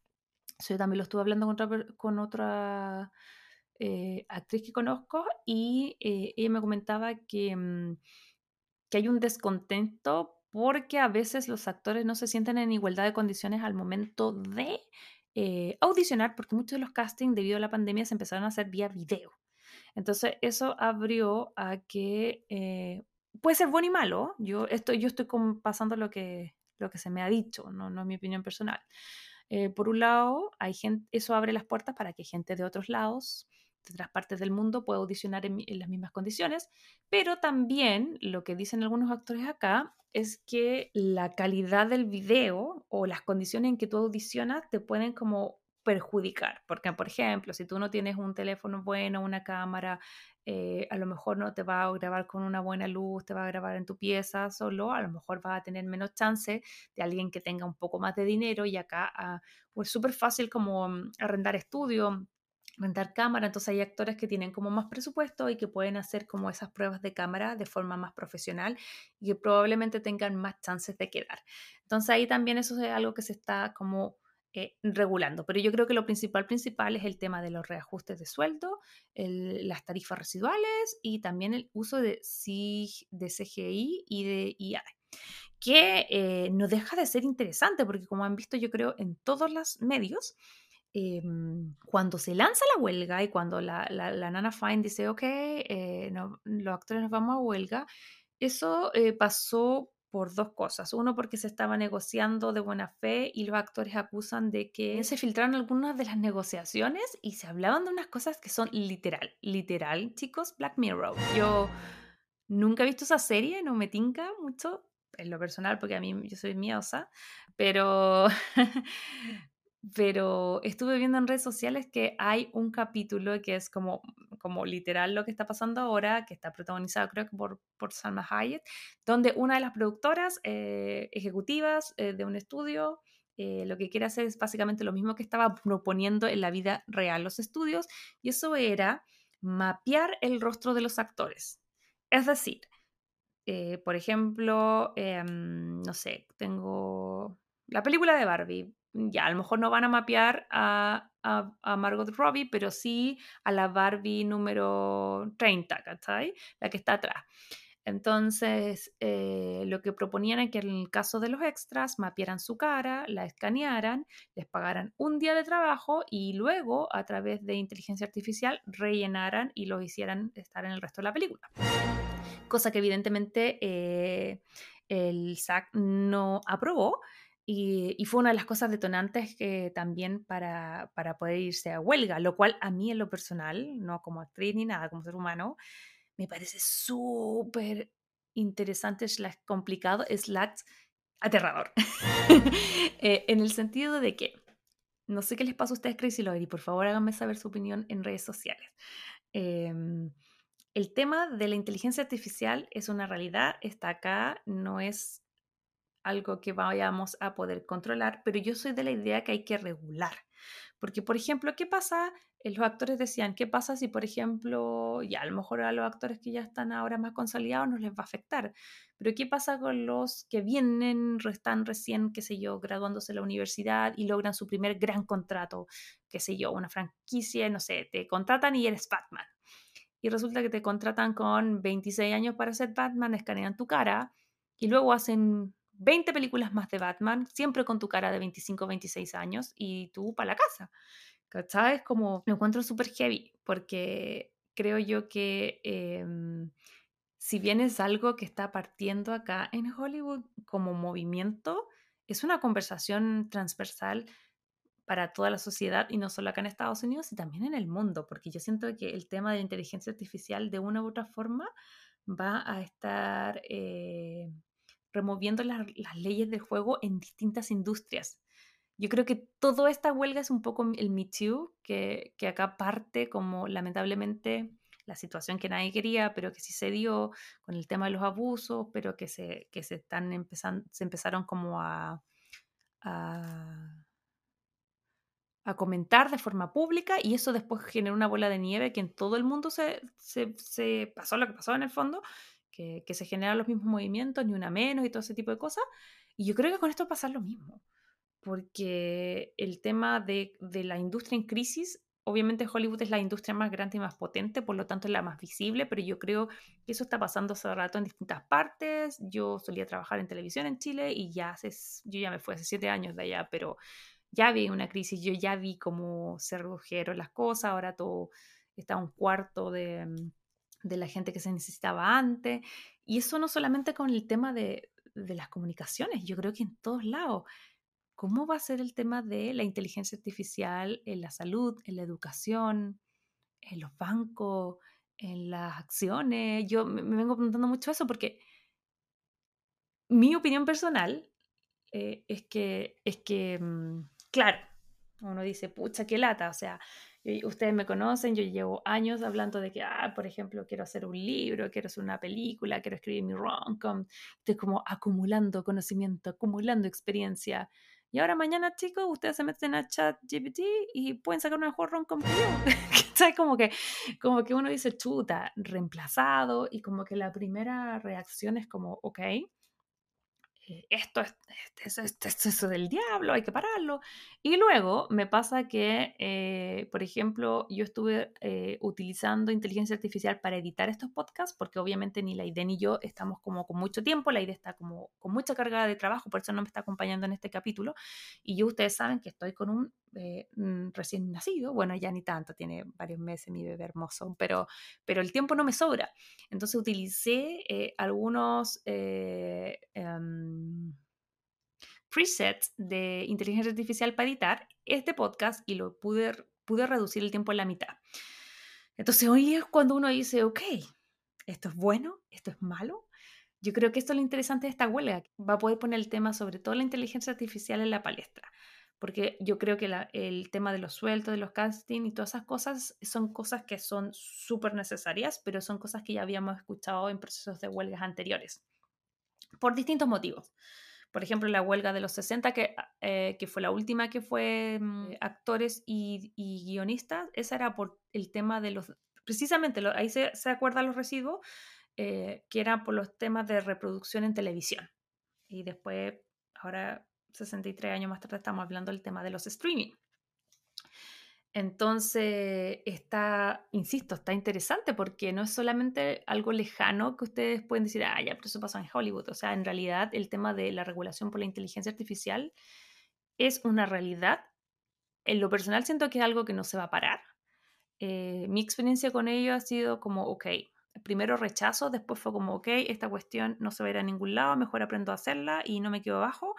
yo también lo estuve hablando con otra, con otra eh, actriz que conozco y eh, ella me comentaba que, mm, que hay un descontento porque a veces los actores no se sienten en igualdad de condiciones al momento de eh, audicionar, porque muchos de los castings debido a la pandemia se empezaron a hacer vía video. Entonces eso abrió a que puede ser bueno y malo. Yo estoy, yo estoy pasando lo que, lo que se me ha dicho, no, no es mi opinión personal. Eh, por un lado, hay gente, eso abre las puertas para que gente de otros lados, de otras partes del mundo, pueda audicionar en, las mismas condiciones, pero también lo que dicen algunos actores acá es que la calidad del video o las condiciones en que tú audicionas te pueden como perjudicar, porque por ejemplo, si tú no tienes un teléfono bueno, una cámara, eh, a lo mejor no te va a grabar con una buena luz, te va a grabar en tu pieza solo, a lo mejor vas a tener menos chance de alguien que tenga un poco más de dinero y acá ah, pues súper fácil como mm, arrendar estudio, rentar cámara, entonces hay actores que tienen como más presupuesto y que pueden hacer como esas pruebas de cámara de forma más profesional y que probablemente tengan más chances de quedar. Entonces ahí también eso es algo que se está como eh, regulando, pero yo creo que lo principal principal es el tema de los reajustes de sueldo, las tarifas residuales y también el uso de, de CGI y de IA que eh, no deja de ser interesante porque como han visto yo creo en todos los medios, Em, cuando se lanza la huelga y cuando la, la, Nana Fine dice, ok, eh, los actores nos vamos a huelga, eso pasó por dos cosas. Uno, porque se estaba negociando de buena fe y los actores acusan de que se filtraron algunas de las negociaciones y se hablaban de unas cosas que son literal, literal, chicos, Black Mirror. Yo nunca he visto esa serie, no me tinca mucho en lo personal porque a mí yo soy miedosa, pero [LAUGHS] pero estuve viendo en redes sociales que hay un capítulo que es como, como literal lo que está pasando ahora, que está protagonizado creo que por, por Salma Hayek, donde una de las productoras eh, ejecutivas eh, de un estudio eh, lo que quiere hacer es básicamente lo mismo que estaba proponiendo en la vida real los estudios, y eso era mapear el rostro de los actores. Es decir, por ejemplo, em, no sé, tengo la película de Barbie ya, a lo mejor no van a mapear a, a, Margot Robbie, pero sí a la Barbie número 30, ¿cachai? La que está atrás. Entonces, eh, lo que proponían es que en el caso de los extras, mapearan su cara, la escanearan, les pagaran un día de trabajo y luego, a través de inteligencia artificial, rellenaran y lo hicieran estar en el resto de la película. Cosa que evidentemente eh, el SAC no aprobó y, fue una de las cosas detonantes que también para, para, poder irse a huelga, lo cual a mí en lo personal, no como actriz ni nada, como ser humano, me parece súper interesante, slash complicado, slash aterrador. [LAUGHS] Eh, en el sentido de que, no sé qué les pasa a ustedes, Crazy Lover, y por favor háganme saber su opinión en redes sociales. Em, el tema de la inteligencia artificial es una realidad, está acá, no es algo que vayamos a poder controlar, pero yo soy de la idea que hay que regular. Porque, por ejemplo, ¿qué pasa? Eh, los actores decían, ¿qué pasa si, por ejemplo, ya a lo mejor a los actores que ya están ahora más consolidados no les va a afectar? Pero ¿qué pasa con los que vienen, están recién, qué sé yo, graduándose de la universidad y logran su primer gran contrato, qué sé yo, una franquicia, no sé, te contratan y eres Batman. Y resulta que te contratan con 26 años para ser Batman, escanean tu cara y luego hacen 20 películas más de Batman, siempre con tu cara de 25, 26 años y tú para la casa. ¿Cachai? Es como, me encuentro súper heavy porque creo yo que em, si bien es algo que está partiendo acá en Hollywood como movimiento, es una conversación transversal para toda la sociedad y no solo acá en Estados Unidos, y también en el mundo, porque yo siento que el tema de la inteligencia artificial de una u otra forma va a estar eh, removiendo las, leyes del juego en distintas industrias. Yo creo que toda esta huelga es un poco el Me Too, que, que acá parte como lamentablemente la situación que nadie quería, pero que sí se dio con el tema de los abusos, pero que se, que se están empezando, se empezaron como a, a, a, comentar de forma pública y eso después generó una bola de nieve que en todo el mundo se, se, se pasó lo que pasó en el fondo que, se generan los mismos movimientos, ni una menos y todo ese tipo de cosas. Y yo creo que con esto va a pasar lo mismo, porque el tema de, de la industria en crisis obviamente Hollywood es la industria más grande y más potente, por lo tanto es la más visible, pero yo creo que eso está pasando hace rato en distintas partes. Yo solía trabajar en televisión en Chile y ya hace, yo ya me fui hace siete años de allá, pero ya vi una crisis, yo ya vi cómo se redujeron las cosas, ahora todo está un cuarto de, de la gente que se necesitaba antes. Y eso no solamente con el tema de, las comunicaciones, yo creo que en todos lados. ¿Cómo va a ser el tema de la inteligencia artificial en la salud, en la educación, en los bancos, en las acciones? Yo me, vengo preguntando mucho eso porque mi opinión personal eh, es que, es que, mm, claro, Uno dice, pucha, qué lata, o sea, ustedes me conocen, yo llevo años hablando de que, ah, por ejemplo, quiero hacer un libro, quiero hacer una película, quiero escribir mi rom-com, estoy como acumulando conocimiento, acumulando experiencia. Y ahora mañana, chicos, ustedes se meten a chat GPT y pueden sacar una mejor rom-com que yo. [LAUGHS] que, como que uno dice, chuta, reemplazado, y como que la primera reacción es como, ok, esto es, esto, es, eso del diablo, hay que pararlo. Y luego me pasa que, eh, por ejemplo, yo estuve eh, utilizando inteligencia artificial para editar estos podcasts, porque obviamente ni la idea ni yo estamos como con mucho tiempo, la idea está como con mucha carga de trabajo, por eso no me está acompañando en este capítulo. Y yo, ustedes saben que estoy con un mm, recién nacido, bueno, ya ni tanto, tiene varios meses mi bebé hermoso, pero, pero el tiempo no me sobra. Entonces utilicé algunos... Em, presets de inteligencia artificial para editar este podcast y lo pude, pude reducir el tiempo en la mitad. Entonces hoy es cuando uno dice, ok, esto es bueno, esto es malo. Yo creo que esto es lo interesante de esta huelga. Va a poder poner el tema sobre todo la inteligencia artificial en la palestra. Porque yo creo que el tema de los sueltos, de los casting y todas esas cosas son cosas que son súper necesarias, pero son cosas que ya habíamos escuchado en procesos de huelgas anteriores por distintos motivos. Por ejemplo, la huelga de los 60, que, eh, que fue la última que fue mm, actores y, guionistas, esa era por el tema de los, precisamente, ahí se, se acuerdan los residuos, eh, que eran por los temas de reproducción en televisión. Y después, ahora, 63 años más tarde, estamos hablando del tema de los streaming. Entonces, está, insisto, está interesante porque no es solamente algo lejano que ustedes pueden decir, ah, ya, pero eso pasa en Hollywood. O sea, en realidad el tema de la regulación por la inteligencia artificial es una realidad. En lo personal siento que es algo que no se va a parar. Eh, mi experiencia con ello ha sido como, ok, primero rechazo, después fue como, ok, esta cuestión no se va a ir a ningún lado, mejor aprendo a hacerla y no me quedo abajo.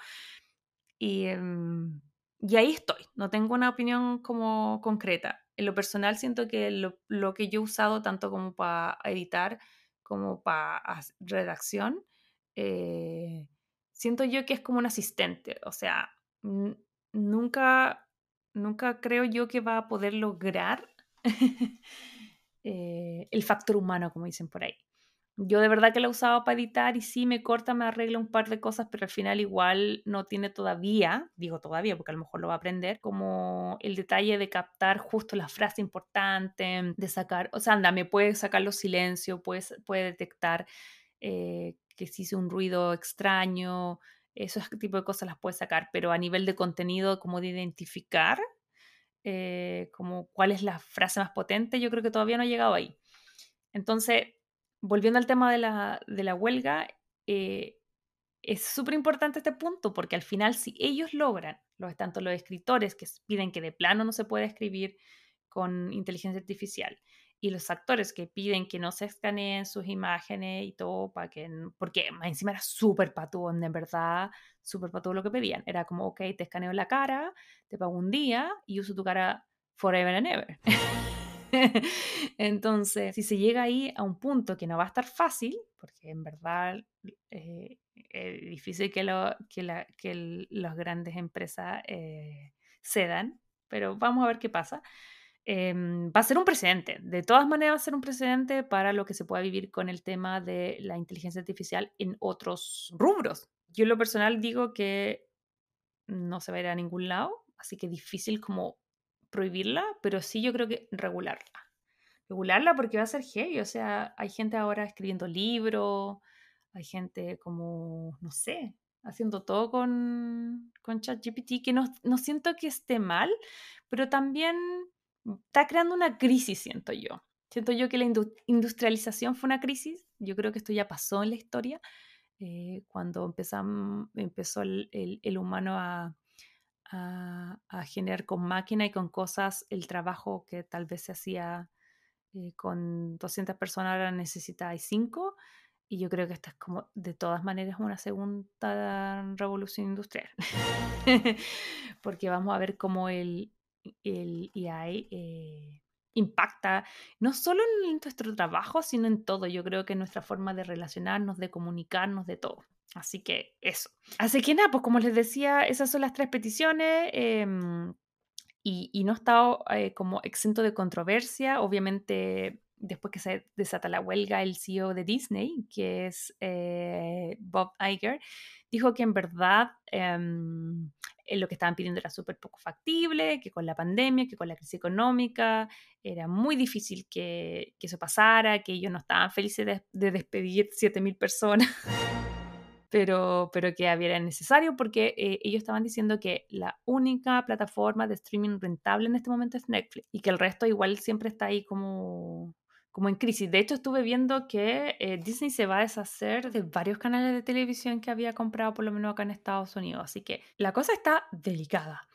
Y... Em, y ahí estoy, no tengo una opinión como concreta. En lo personal siento que lo, que yo he usado tanto como para editar como para redacción, eh, siento yo que es como un asistente, o sea, nunca, nunca creo yo que va a poder lograr [LAUGHS] eh, el factor humano, como dicen por ahí. Yo de verdad que la usado para editar y sí me corta, me arregla un par de cosas, pero al final igual no tiene todavía, digo todavía porque a lo mejor lo va a aprender, como el detalle de captar justo la frase importante, de sacar, o sea, anda, me puede sacar los silencios, puede, puede detectar eh, que si hice un ruido extraño, esos tipo de cosas las puede sacar, pero a nivel de contenido, como de identificar, eh, como cuál es la frase más potente, yo creo que todavía no ha llegado ahí. Entonces, volviendo al tema de la, huelga, eh, es súper importante este punto porque al final si ellos logran, los, tanto los escritores que piden que de plano no se pueda escribir con inteligencia artificial y los actores que piden que no se escaneen sus imágenes y todo para que porque encima era súper patúo, de verdad, súper patúo lo que pedían. Era como, ok, te escaneo la cara, te pago un día y uso tu cara forever and ever. [LAUGHS] Entonces, si se llega ahí a un punto que no va a estar fácil, porque en verdad eh, es difícil que, lo, las grandes empresas eh, cedan, pero vamos a ver qué pasa. Em, va a ser un precedente, de todas maneras va a ser un precedente para lo que se pueda vivir con el tema de la inteligencia artificial en otros rubros. Yo en lo personal digo que no se va a ir a ningún lado, así que difícil como prohibirla, pero sí yo creo que regularla. Regularla porque va a ser heavy, o sea, hay gente ahora escribiendo libros, hay gente como, no sé, haciendo todo con, con ChatGPT, que no, no siento que esté mal, pero también está creando una crisis, siento yo. Siento yo que la industrialización fue una crisis, yo creo que esto ya pasó en la historia, eh, cuando empezó el, el humano a, a, generar con máquina y con cosas el trabajo que tal vez se hacía eh, con 200 personas, ahora necesitáis 5. Y yo creo que esta es como, de todas maneras, una segunda revolución industrial. [LAUGHS] Porque vamos a ver cómo el, el AI eh, impacta no solo en nuestro trabajo, sino en todo. Yo creo que en nuestra forma de relacionarnos, de comunicarnos, de todo. Así que eso. Así que nada, pues como les decía, esas son las tres peticiones. Em, y, no ha estado eh, como exento de controversia. Obviamente, después que se desata la huelga, el CEO de Disney, que es eh, Bob Iger, dijo que en verdad em, lo que estaban pidiendo era súper poco factible, que con la pandemia, que con la crisis económica, era muy difícil que, que eso pasara, que ellos no estaban felices de, de despedir 7.000 personas. [LAUGHS] pero, pero que era necesario porque eh, ellos estaban diciendo que la única plataforma de streaming rentable en este momento es Netflix y que el resto igual siempre está ahí como, como en crisis. De hecho, estuve viendo que eh, Disney se va a deshacer de varios canales de televisión que había comprado por lo menos acá en Estados Unidos. Así que la cosa está delicada.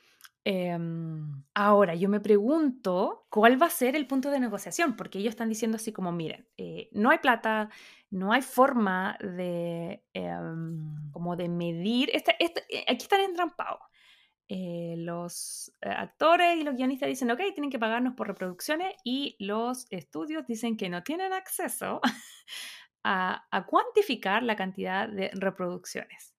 Em, ahora, yo me pregunto cuál va a ser el punto de negociación, porque ellos están diciendo así como, miren, eh, no hay plata, no hay forma de, em, como de medir, este, este, eh, aquí están entrampados. Eh, los actores y los guionistas dicen, ok, tienen que pagarnos por reproducciones y los estudios dicen que no tienen acceso [LAUGHS] a, cuantificar la cantidad de reproducciones.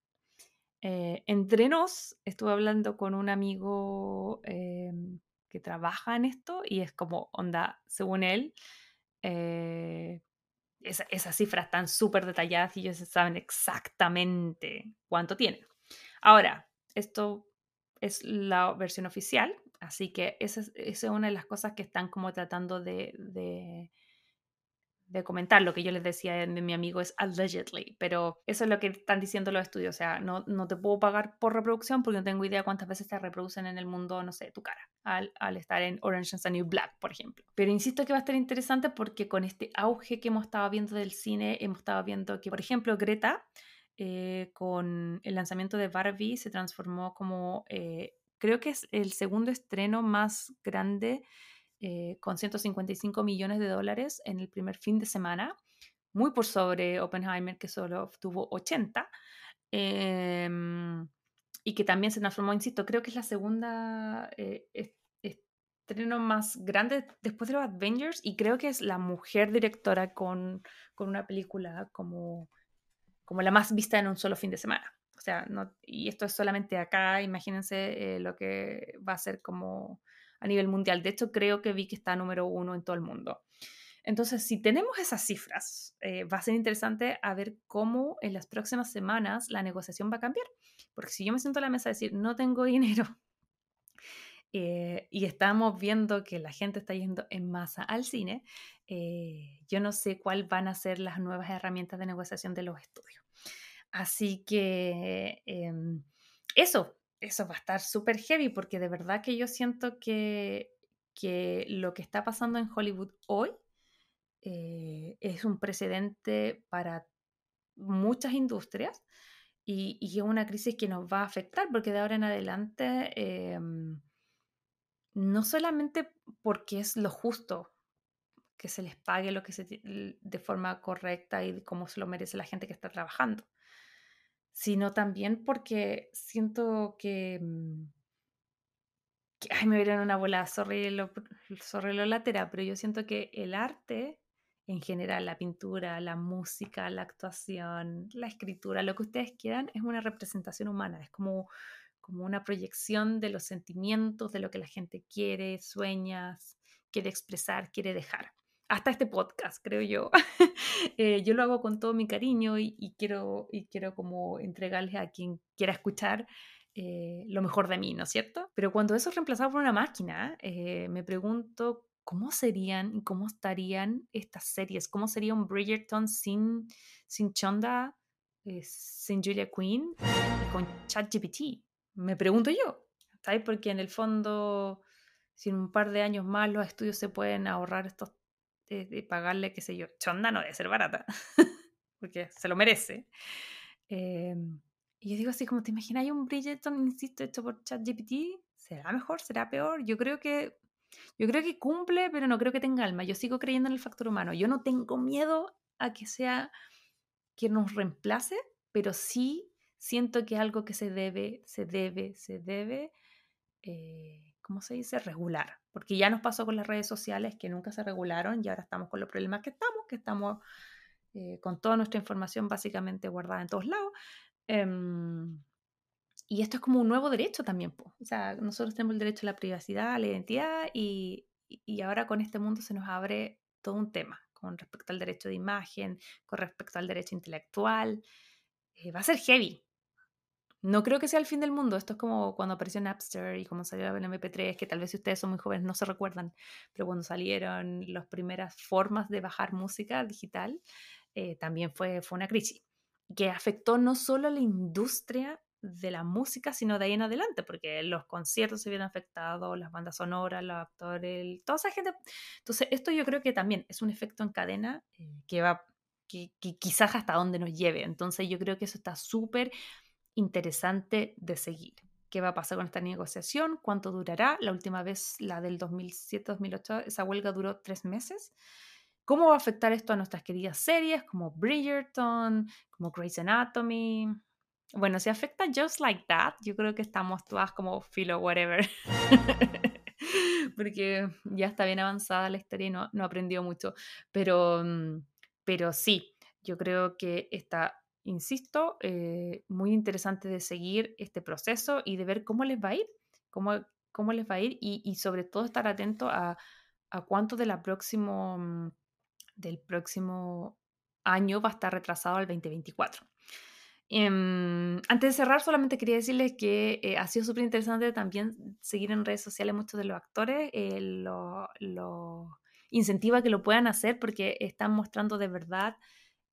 Eh, entre nos, estuve hablando con un amigo eh, que trabaja en esto y es como, onda, según él, eh, esas cifras están súper detalladas y ellos saben exactamente cuánto tienen. Ahora, esto es la versión oficial, así que esa es, una de las cosas que están como tratando de de comentar. Lo que yo les decía de mi amigo es allegedly, pero eso es lo que están diciendo los estudios. O sea, no, no te puedo pagar por reproducción porque no tengo idea cuántas veces te reproducen en el mundo, no sé, tu cara, al, al estar en Orange is the New Black, por ejemplo. Pero insisto que va a estar interesante porque con este auge que hemos estado viendo del cine, hemos estado viendo que, por ejemplo, Greta, eh, con el lanzamiento de Barbie, se transformó como, eh, creo que es el segundo estreno más grande eh, con 155 millones de dólares en el primer fin de semana, muy por sobre Oppenheimer, que solo obtuvo 80, em, y que también se transformó, insisto, creo que es la segunda estreno más grande después de los Avengers, y creo que es la mujer directora con, con una película como, como la más vista en un solo fin de semana. O sea, y esto es solamente acá, imagínense eh, lo que va a ser como a nivel mundial. De hecho, creo que vi que está número uno en todo el mundo. Entonces, si tenemos esas cifras, eh, va a ser interesante a ver cómo en las próximas semanas la negociación va a cambiar. Porque si yo me siento a la mesa a decir, no tengo dinero, eh, y estamos viendo que la gente está yendo en masa al cine, eh, yo no sé cuáles van a ser las nuevas herramientas de negociación de los estudios. Así que em, eso, eso va a estar súper heavy porque de verdad que yo siento que, que lo que está pasando en Hollywood hoy eh, es un precedente para muchas industrias y, y, es una crisis que nos va a afectar porque de ahora en adelante em, no solamente porque es lo justo que se les pague lo que se de forma correcta y como se lo merece la gente que está trabajando, sino también porque siento que, mm, ay, me en una bola, sorry lo, sorry lo latera, pero yo siento que el arte en general, la pintura, la música, la actuación, la escritura, lo que ustedes quieran, es una representación humana, es como, como una proyección de los sentimientos, de lo que la gente quiere, sueña, quiere expresar, quiere dejar hasta este podcast, creo yo. [LAUGHS] Eh, yo lo hago con todo mi cariño y, quiero, y quiero como entregarles a quien quiera escuchar eh, lo mejor de mí, ¿no es cierto? Pero cuando eso es reemplazado por una máquina, eh, me pregunto cómo serían y cómo estarían estas series, cómo sería un Bridgerton sin, sin Chonda, sin Julia Quinn y con ChatGPT. Me pregunto yo, ¿sabes? Porque en el fondo, si en un par de años más los estudios se pueden ahorrar estos de, pagarle, qué sé yo, chonda no debe ser barata, [LAUGHS] porque se lo merece. Em, y yo digo así como, ¿te imaginas un Bridgerton, insisto, hecho por ChatGPT? ¿Será mejor? ¿Será peor? Yo creo que yo creo que cumple, pero no creo que tenga alma. Yo sigo creyendo en el factor humano. Yo no tengo miedo a que sea que nos reemplace, pero sí siento que es algo que se debe, se debe, se debe eh, ¿cómo se dice? Regular. Porque ya nos pasó con las redes sociales que nunca se regularon y ahora estamos con los problemas que estamos, que estamos eh, con toda nuestra información básicamente guardada en todos lados. Em, Y esto es como un nuevo derecho también. Po. O sea, nosotros tenemos el derecho a la privacidad, a la identidad y, y ahora con este mundo se nos abre todo un tema con respecto al derecho de imagen, con respecto al derecho intelectual. Eh, va a ser heavy. No creo que sea el fin del mundo. Esto es como cuando apareció Napster y como salió el MP3, que tal vez si ustedes son muy jóvenes no se recuerdan, pero cuando salieron las primeras formas de bajar música digital, eh, también fue, fue una crisis que afectó no solo a la industria de la música, sino de ahí en adelante, porque los conciertos se vieron afectados, las bandas sonoras, los actores, toda esa gente. Entonces, esto yo creo que también es un efecto en cadena eh, que va, que, quizás hasta dónde nos lleve. Entonces, yo creo que eso está súper interesante de seguir. ¿Qué va a pasar con esta negociación? ¿Cuánto durará? La última vez, la del 2007-2008, esa huelga duró tres meses. ¿Cómo va a afectar esto a nuestras queridas series como Bridgerton, como Grey's Anatomy? Bueno, si afecta Just Like That, yo creo que estamos todas como filo, whatever. [LAUGHS] Porque ya está bien avanzada la historia y no, no aprendió mucho. Pero, mm, pero sí, yo creo que está, insisto, eh, muy interesante de seguir este proceso y de ver cómo les va a ir, cómo, cómo les va a ir y, sobre todo estar atento a, a cuánto de próximo, mm, del próximo año va a estar retrasado al 2024. Em, antes de cerrar, solamente quería decirles que eh, ha sido súper interesante también seguir en redes sociales muchos de los actores, eh, lo, lo, incentiva que lo puedan hacer porque están mostrando de verdad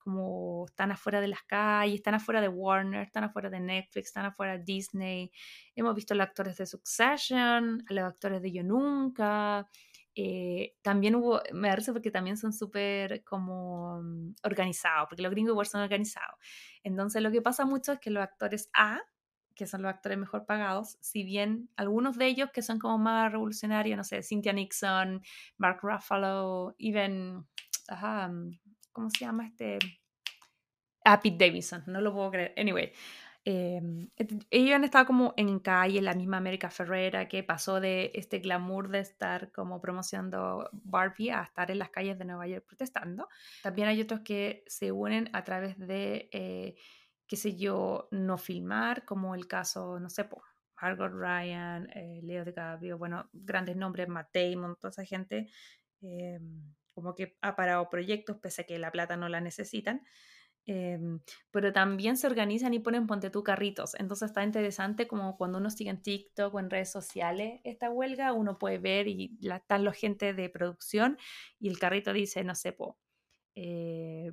como están afuera de las calles, están afuera de Warner, están afuera de Netflix, están afuera de Disney. Hemos visto a los actores de Succession, a los actores de Yo Nunca, eh, también hubo, me da risa porque también son súper como mm, organizados, porque los gringos igual son organizados. Entonces lo que pasa mucho es que los actores A, que son los actores mejor pagados, si bien algunos de ellos que son como más revolucionarios, no sé, Cynthia Nixon, Mark Ruffalo, even, ajá, mm, ¿cómo se llama este? Ah, Pete Davidson, no lo puedo creer. Anyway, Em, ellos han estado como en calle, la misma América Ferrera, que pasó de este glamour de estar como promocionando Barbie a estar en las calles de Nueva York protestando. También hay otros que se unen a través de, eh, qué sé yo, no filmar, como el caso, no sé, por Margot Ryan, eh, Leo DiCaprio, bueno, grandes nombres, Matt Damon, toda esa gente, em, como que ha parado proyectos pese a que la plata no la necesitan. Em, pero también se organizan y ponen ponte tú carritos. Entonces está interesante como cuando uno sigue en TikTok o en redes sociales esta huelga, uno puede ver y están los gente de producción y el carrito dice, no sé, po, eh,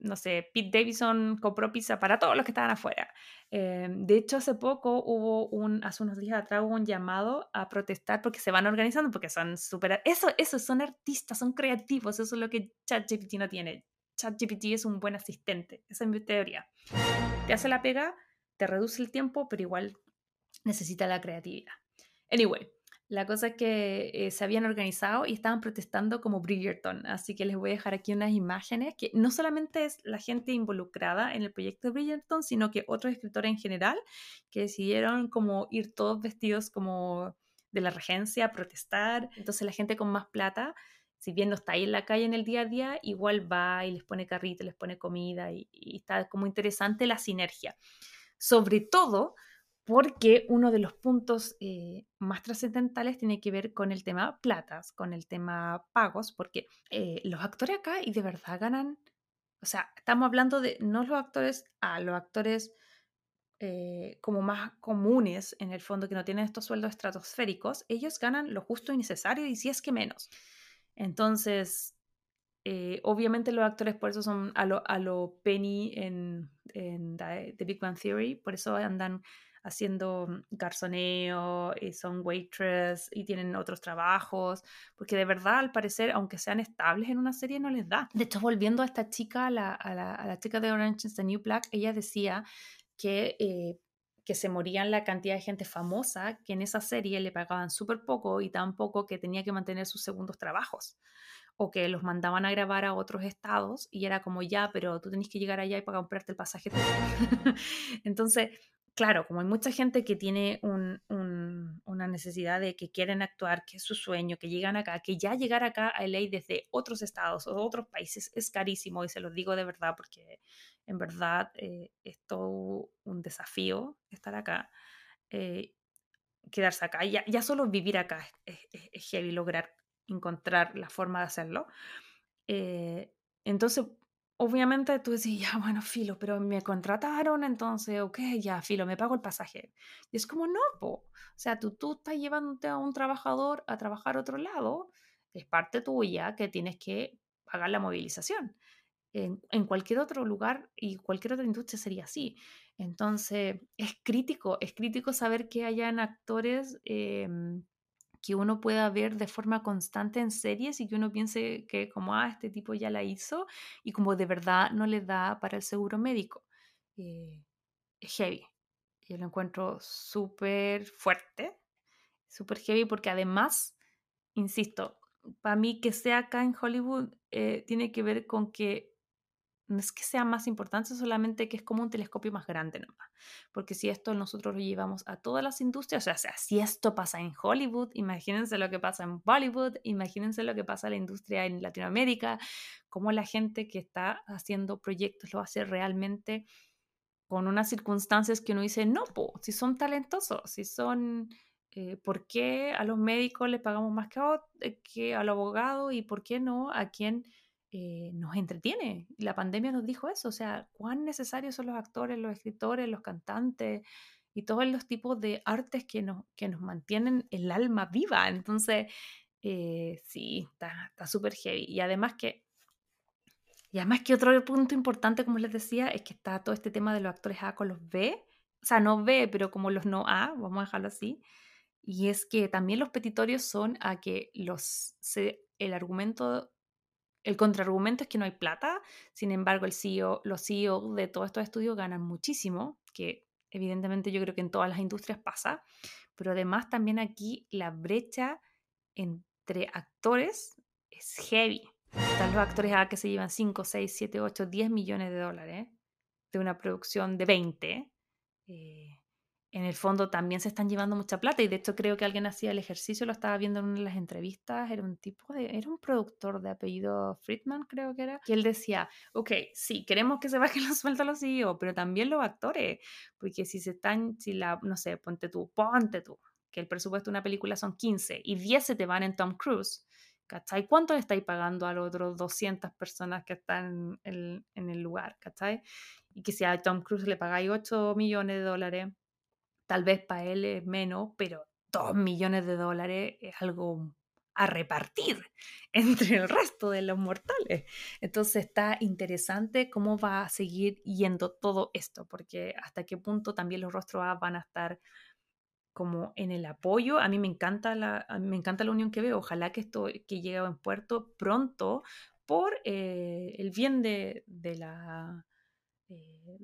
no sé, Pete Davidson compró pizza para todos los que estaban afuera. Em, de hecho, hace poco hubo un, hace unos días atrás hubo un llamado a protestar porque se van organizando, porque son súper, eso, eso, son artistas, son creativos, eso es lo que ChatGPT no tiene. ChatGPT es un buen asistente. Esa es mi teoría. Te hace la pega, te reduce el tiempo, pero igual necesita la creatividad. Anyway, la cosa es que eh, se habían organizado y estaban protestando como Bridgerton, así que les voy a dejar aquí unas imágenes que no solamente es la gente involucrada en el proyecto de Bridgerton, sino que otros escritores en general que decidieron como ir todos vestidos como de la regencia a protestar. Entonces la gente con más plata si bien no está ahí en la calle en el día a día, igual va y les pone carrito, les pone comida y, está como interesante la sinergia. Sobre todo porque uno de los puntos eh, más trascendentales tiene que ver con el tema platas, con el tema pagos, porque eh, los actores acá y de verdad ganan, o sea, estamos hablando de no los actores a los actores eh, como más comunes en el fondo que no tienen estos sueldos estratosféricos, ellos ganan lo justo y necesario y si es que menos. Entonces, eh, obviamente los actores por eso son a lo, a lo Penny en, en The Big Bang Theory, por eso andan haciendo garzoneo, y son waitress y tienen otros trabajos, porque de verdad al parecer, aunque sean estables en una serie, no les da. De hecho, volviendo a esta chica, la, a la, a la chica de Orange is the New Black, ella decía que eh, que se morían la cantidad de gente famosa que en esa serie le pagaban súper poco y tan poco que tenía que mantener sus segundos trabajos o que los mandaban a grabar a otros estados y era como ya, pero tú tenés que llegar allá y para comprarte el pasaje. [LAUGHS] Entonces, claro, como hay mucha gente que tiene una necesidad de que quieren actuar, que es su sueño, que llegan acá, que ya llegar acá a LA desde otros estados o otros países es carísimo y se los digo de verdad porque en verdad eh, es todo un desafío estar acá, eh, quedarse acá. Ya, solo vivir acá es, heavy lograr encontrar la forma de hacerlo. Eh, entonces, obviamente tú decís, ya, bueno, filo, pero me contrataron, entonces, ok, ya, filo, me pago el pasaje. Y es como, no, po. o sea, tú, tú estás llevándote a un trabajador a trabajar otro lado, es parte tuya que tienes que pagar la movilización. En, en, cualquier otro lugar y cualquier otra industria sería así. Entonces, es crítico, es crítico saber que hayan actores eh, que uno pueda ver de forma constante en series y que uno piense que como, ah, este tipo ya la hizo y como de verdad no le da para el seguro médico. Eh, es heavy. Yo lo encuentro súper fuerte, súper heavy porque además, insisto, para mí que sea acá en Hollywood eh, tiene que ver con que no es que sea más importante, solamente que es como un telescopio más grande nomás. Porque si esto nosotros lo llevamos a todas las industrias, o sea, si esto pasa en Hollywood, imagínense lo que pasa en Bollywood, imagínense lo que pasa en la industria en Latinoamérica, cómo la gente que está haciendo proyectos lo hace realmente con unas circunstancias que uno dice, no, po, si son talentosos, si son... Eh, ¿Por qué a los médicos le pagamos más que a, que al abogado y por qué no a quien eh, nos entretiene. La pandemia nos dijo eso, o sea, cuán necesarios son los actores, los escritores, los cantantes y todos los tipos de artes que nos, que nos mantienen el alma viva. Entonces, eh, sí, está súper heavy. Y además que... Y además que otro punto importante, como les decía, es que está todo este tema de los actores A con los B, o sea, no B, pero como los no A, vamos a dejarlo así. Y es que también los petitorios son a que los, el argumento el contraargumento es que no hay plata, sin embargo, el CEO, los CEO de todos estos estudios ganan muchísimo, que evidentemente yo creo que en todas las industrias pasa, pero además también aquí la brecha entre actores es heavy. Están los actores A que se llevan 5, 6, 7, 8, 10 millones de dólares de una producción de 20. Eh, en el fondo también se están llevando mucha plata y de hecho creo que alguien hacía el ejercicio, lo estaba viendo en una de las entrevistas, era un tipo de, era un productor de apellido Friedman creo que era, y él decía, ok, sí, queremos que se bajen los sueldos a los CEO, pero también los actores, porque si se están, si la, no sé, ponte tú, ponte tú, que el presupuesto de una película son 15 y 10 se te van en Tom Cruise, ¿cachai? ¿Cuánto le estáis pagando a los otros 200 personas que están en, en el lugar, ¿cachai? Y que si a Tom Cruise le pagáis 8 millones de dólares, Tal vez para él es menos, pero dos millones de dólares es algo a repartir [LAUGHS] entre el resto de los mortales. Entonces está interesante cómo va a seguir yendo todo esto, porque hasta qué punto también los rostros A van a estar como en el apoyo. A mí me encanta la, me encanta la unión que veo. Ojalá que esto que llegue en puerto pronto por eh, el bien de, de la, eh,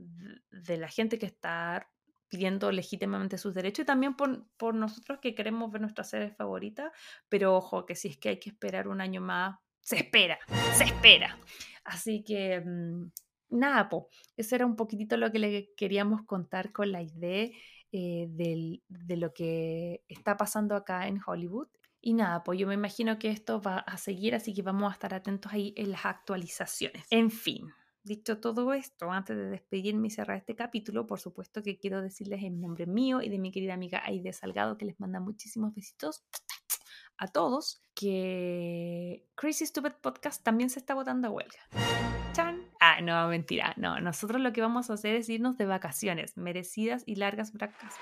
de la gente que está pidiendo legítimamente sus derechos y también por, por, nosotros que queremos ver nuestras series favoritas, pero ojo, que si es que hay que esperar un año más, se espera, se espera. Así que, mmm, nada, po, eso era un poquitito lo que le queríamos contar con la idea eh, del, de lo que está pasando acá en Hollywood. Y nada, pues yo me imagino que esto va a seguir, así que vamos a estar atentos ahí en las actualizaciones. En fin, Dicho todo esto, antes de despedirme y cerrar este capítulo, por supuesto que quiero decirles en nombre mío y de mi querida amiga Aide Salgado, que les manda muchísimos besitos a todos, que Crazy Stupid Podcast también se está votando a huelga. ¡Chan! Ah, no, mentira. No, nosotros lo que vamos a hacer es irnos de vacaciones, merecidas y largas vacaciones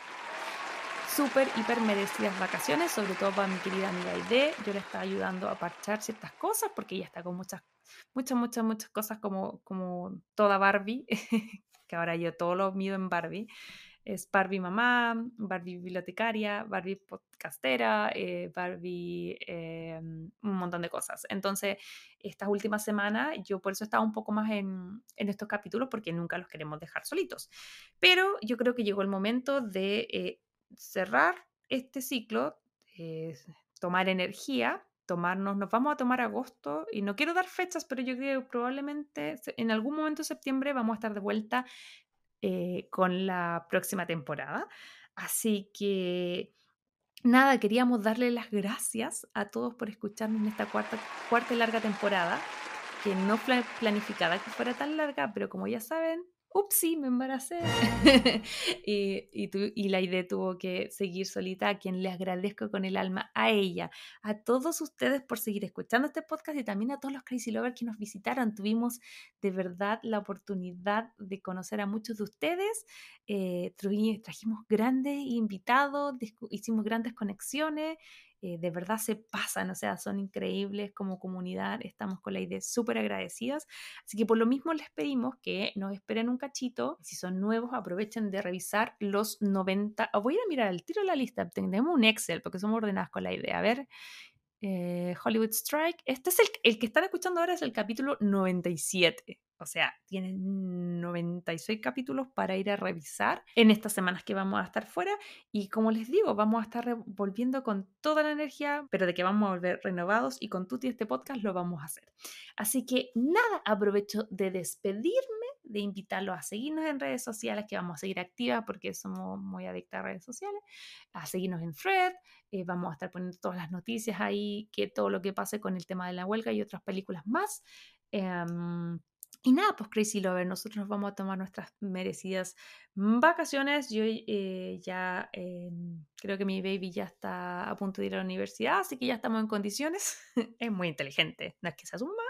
súper, hiper merecidas vacaciones, sobre todo para mi querida amiga Aide. Yo le estaba ayudando a parchar ciertas cosas porque ella está con muchas, muchas, muchas, muchas cosas como, como toda Barbie, [LAUGHS] que ahora yo todo lo mido en Barbie. Es Barbie mamá, Barbie bibliotecaria, Barbie podcastera, eh, Barbie eh, un montón de cosas. Entonces, estas últimas semanas yo por eso estaba un poco más en, en, estos capítulos porque nunca los queremos dejar solitos. Pero yo creo que llegó el momento de eh, cerrar este ciclo, tomar energía, tomarnos, nos vamos a tomar agosto y no quiero dar fechas, pero yo creo que probablemente en algún momento de septiembre vamos a estar de vuelta eh, con la próxima temporada. Así que nada, queríamos darle las gracias a todos por escucharnos en esta cuarta, cuarta y larga temporada, que no planificada que fuera tan larga, pero como ya saben, upsí, me embaracé. [LAUGHS] y, y, la idea tuvo que seguir solita, a quien le agradezco con el alma, a ella, a todos ustedes por seguir escuchando este podcast y también a todos los Crazy Lovers que nos visitaron. Tuvimos de verdad la oportunidad de conocer a muchos de ustedes. Eh, trajimos grandes invitados, hicimos grandes conexiones. Eh, de verdad se pasan, o sea, son increíbles como comunidad, estamos con la idea súper agradecidas. Así que por lo mismo les pedimos que nos esperen un cachito, si son nuevos aprovechen de revisar los 90, voy a ir a mirar el tiro de la lista, tenemos un Excel porque somos ordenadas con la idea, a ver. Eh, Hollywood Strike. Este es el, el que están escuchando ahora, es el capítulo 97. O sea, tienen 96 capítulos para ir a revisar en estas semanas que vamos a estar fuera. Y como les digo, vamos a estar volviendo con toda la energía, pero de que vamos a volver renovados y con Tuti este podcast lo vamos a hacer. Así que nada, aprovecho de despedirme, de invitarlos a seguirnos en redes sociales, que vamos a seguir activas porque somos muy adictas a redes sociales, a seguirnos en Fred. Eh, vamos a estar poniendo todas las noticias ahí, que todo lo que pase con el tema de la huelga y otras películas más. Em, y nada, pues Crazy Lover, nosotros nos vamos a tomar nuestras merecidas vacaciones. Yo eh, ya em, creo que mi baby ya está a punto de ir a la universidad, así que ya estamos en condiciones. [LAUGHS] es muy inteligente, no es que se asuma,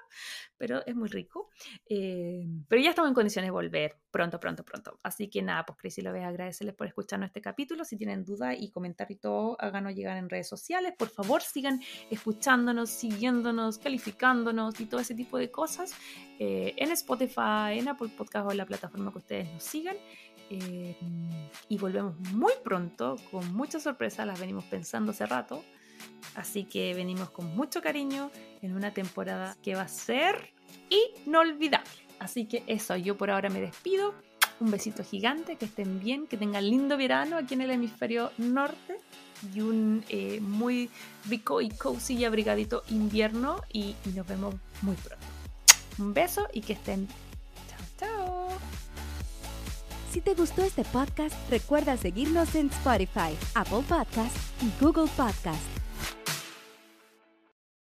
pero es muy rico. Em, pero ya estamos en condiciones de volver pronto, pronto, pronto. Así que nada, pues Crazy Lover, agradecerles por escucharnos este capítulo. Si tienen duda y comentar y todo, háganos llegar en redes sociales. Por favor, sigan escuchándonos, siguiéndonos, calificándonos y todo ese tipo de cosas eh, en Spotify, en Apple Podcast o en la plataforma que ustedes nos sigan. Eh, y volvemos muy pronto con mucha sorpresa, las venimos pensando hace rato. Así que venimos con mucho cariño en una temporada que va a ser inolvidable. Así que eso, yo por ahora me despido. Un besito gigante, que estén bien, que tengan lindo verano aquí en el hemisferio norte y un eh, muy rico y cozy y abrigadito invierno y nos vemos muy pronto. Un beso y que estén. Chao, chao. Si te gustó este podcast, recuerda seguirnos en Spotify, Apple Podcast y Google Podcast.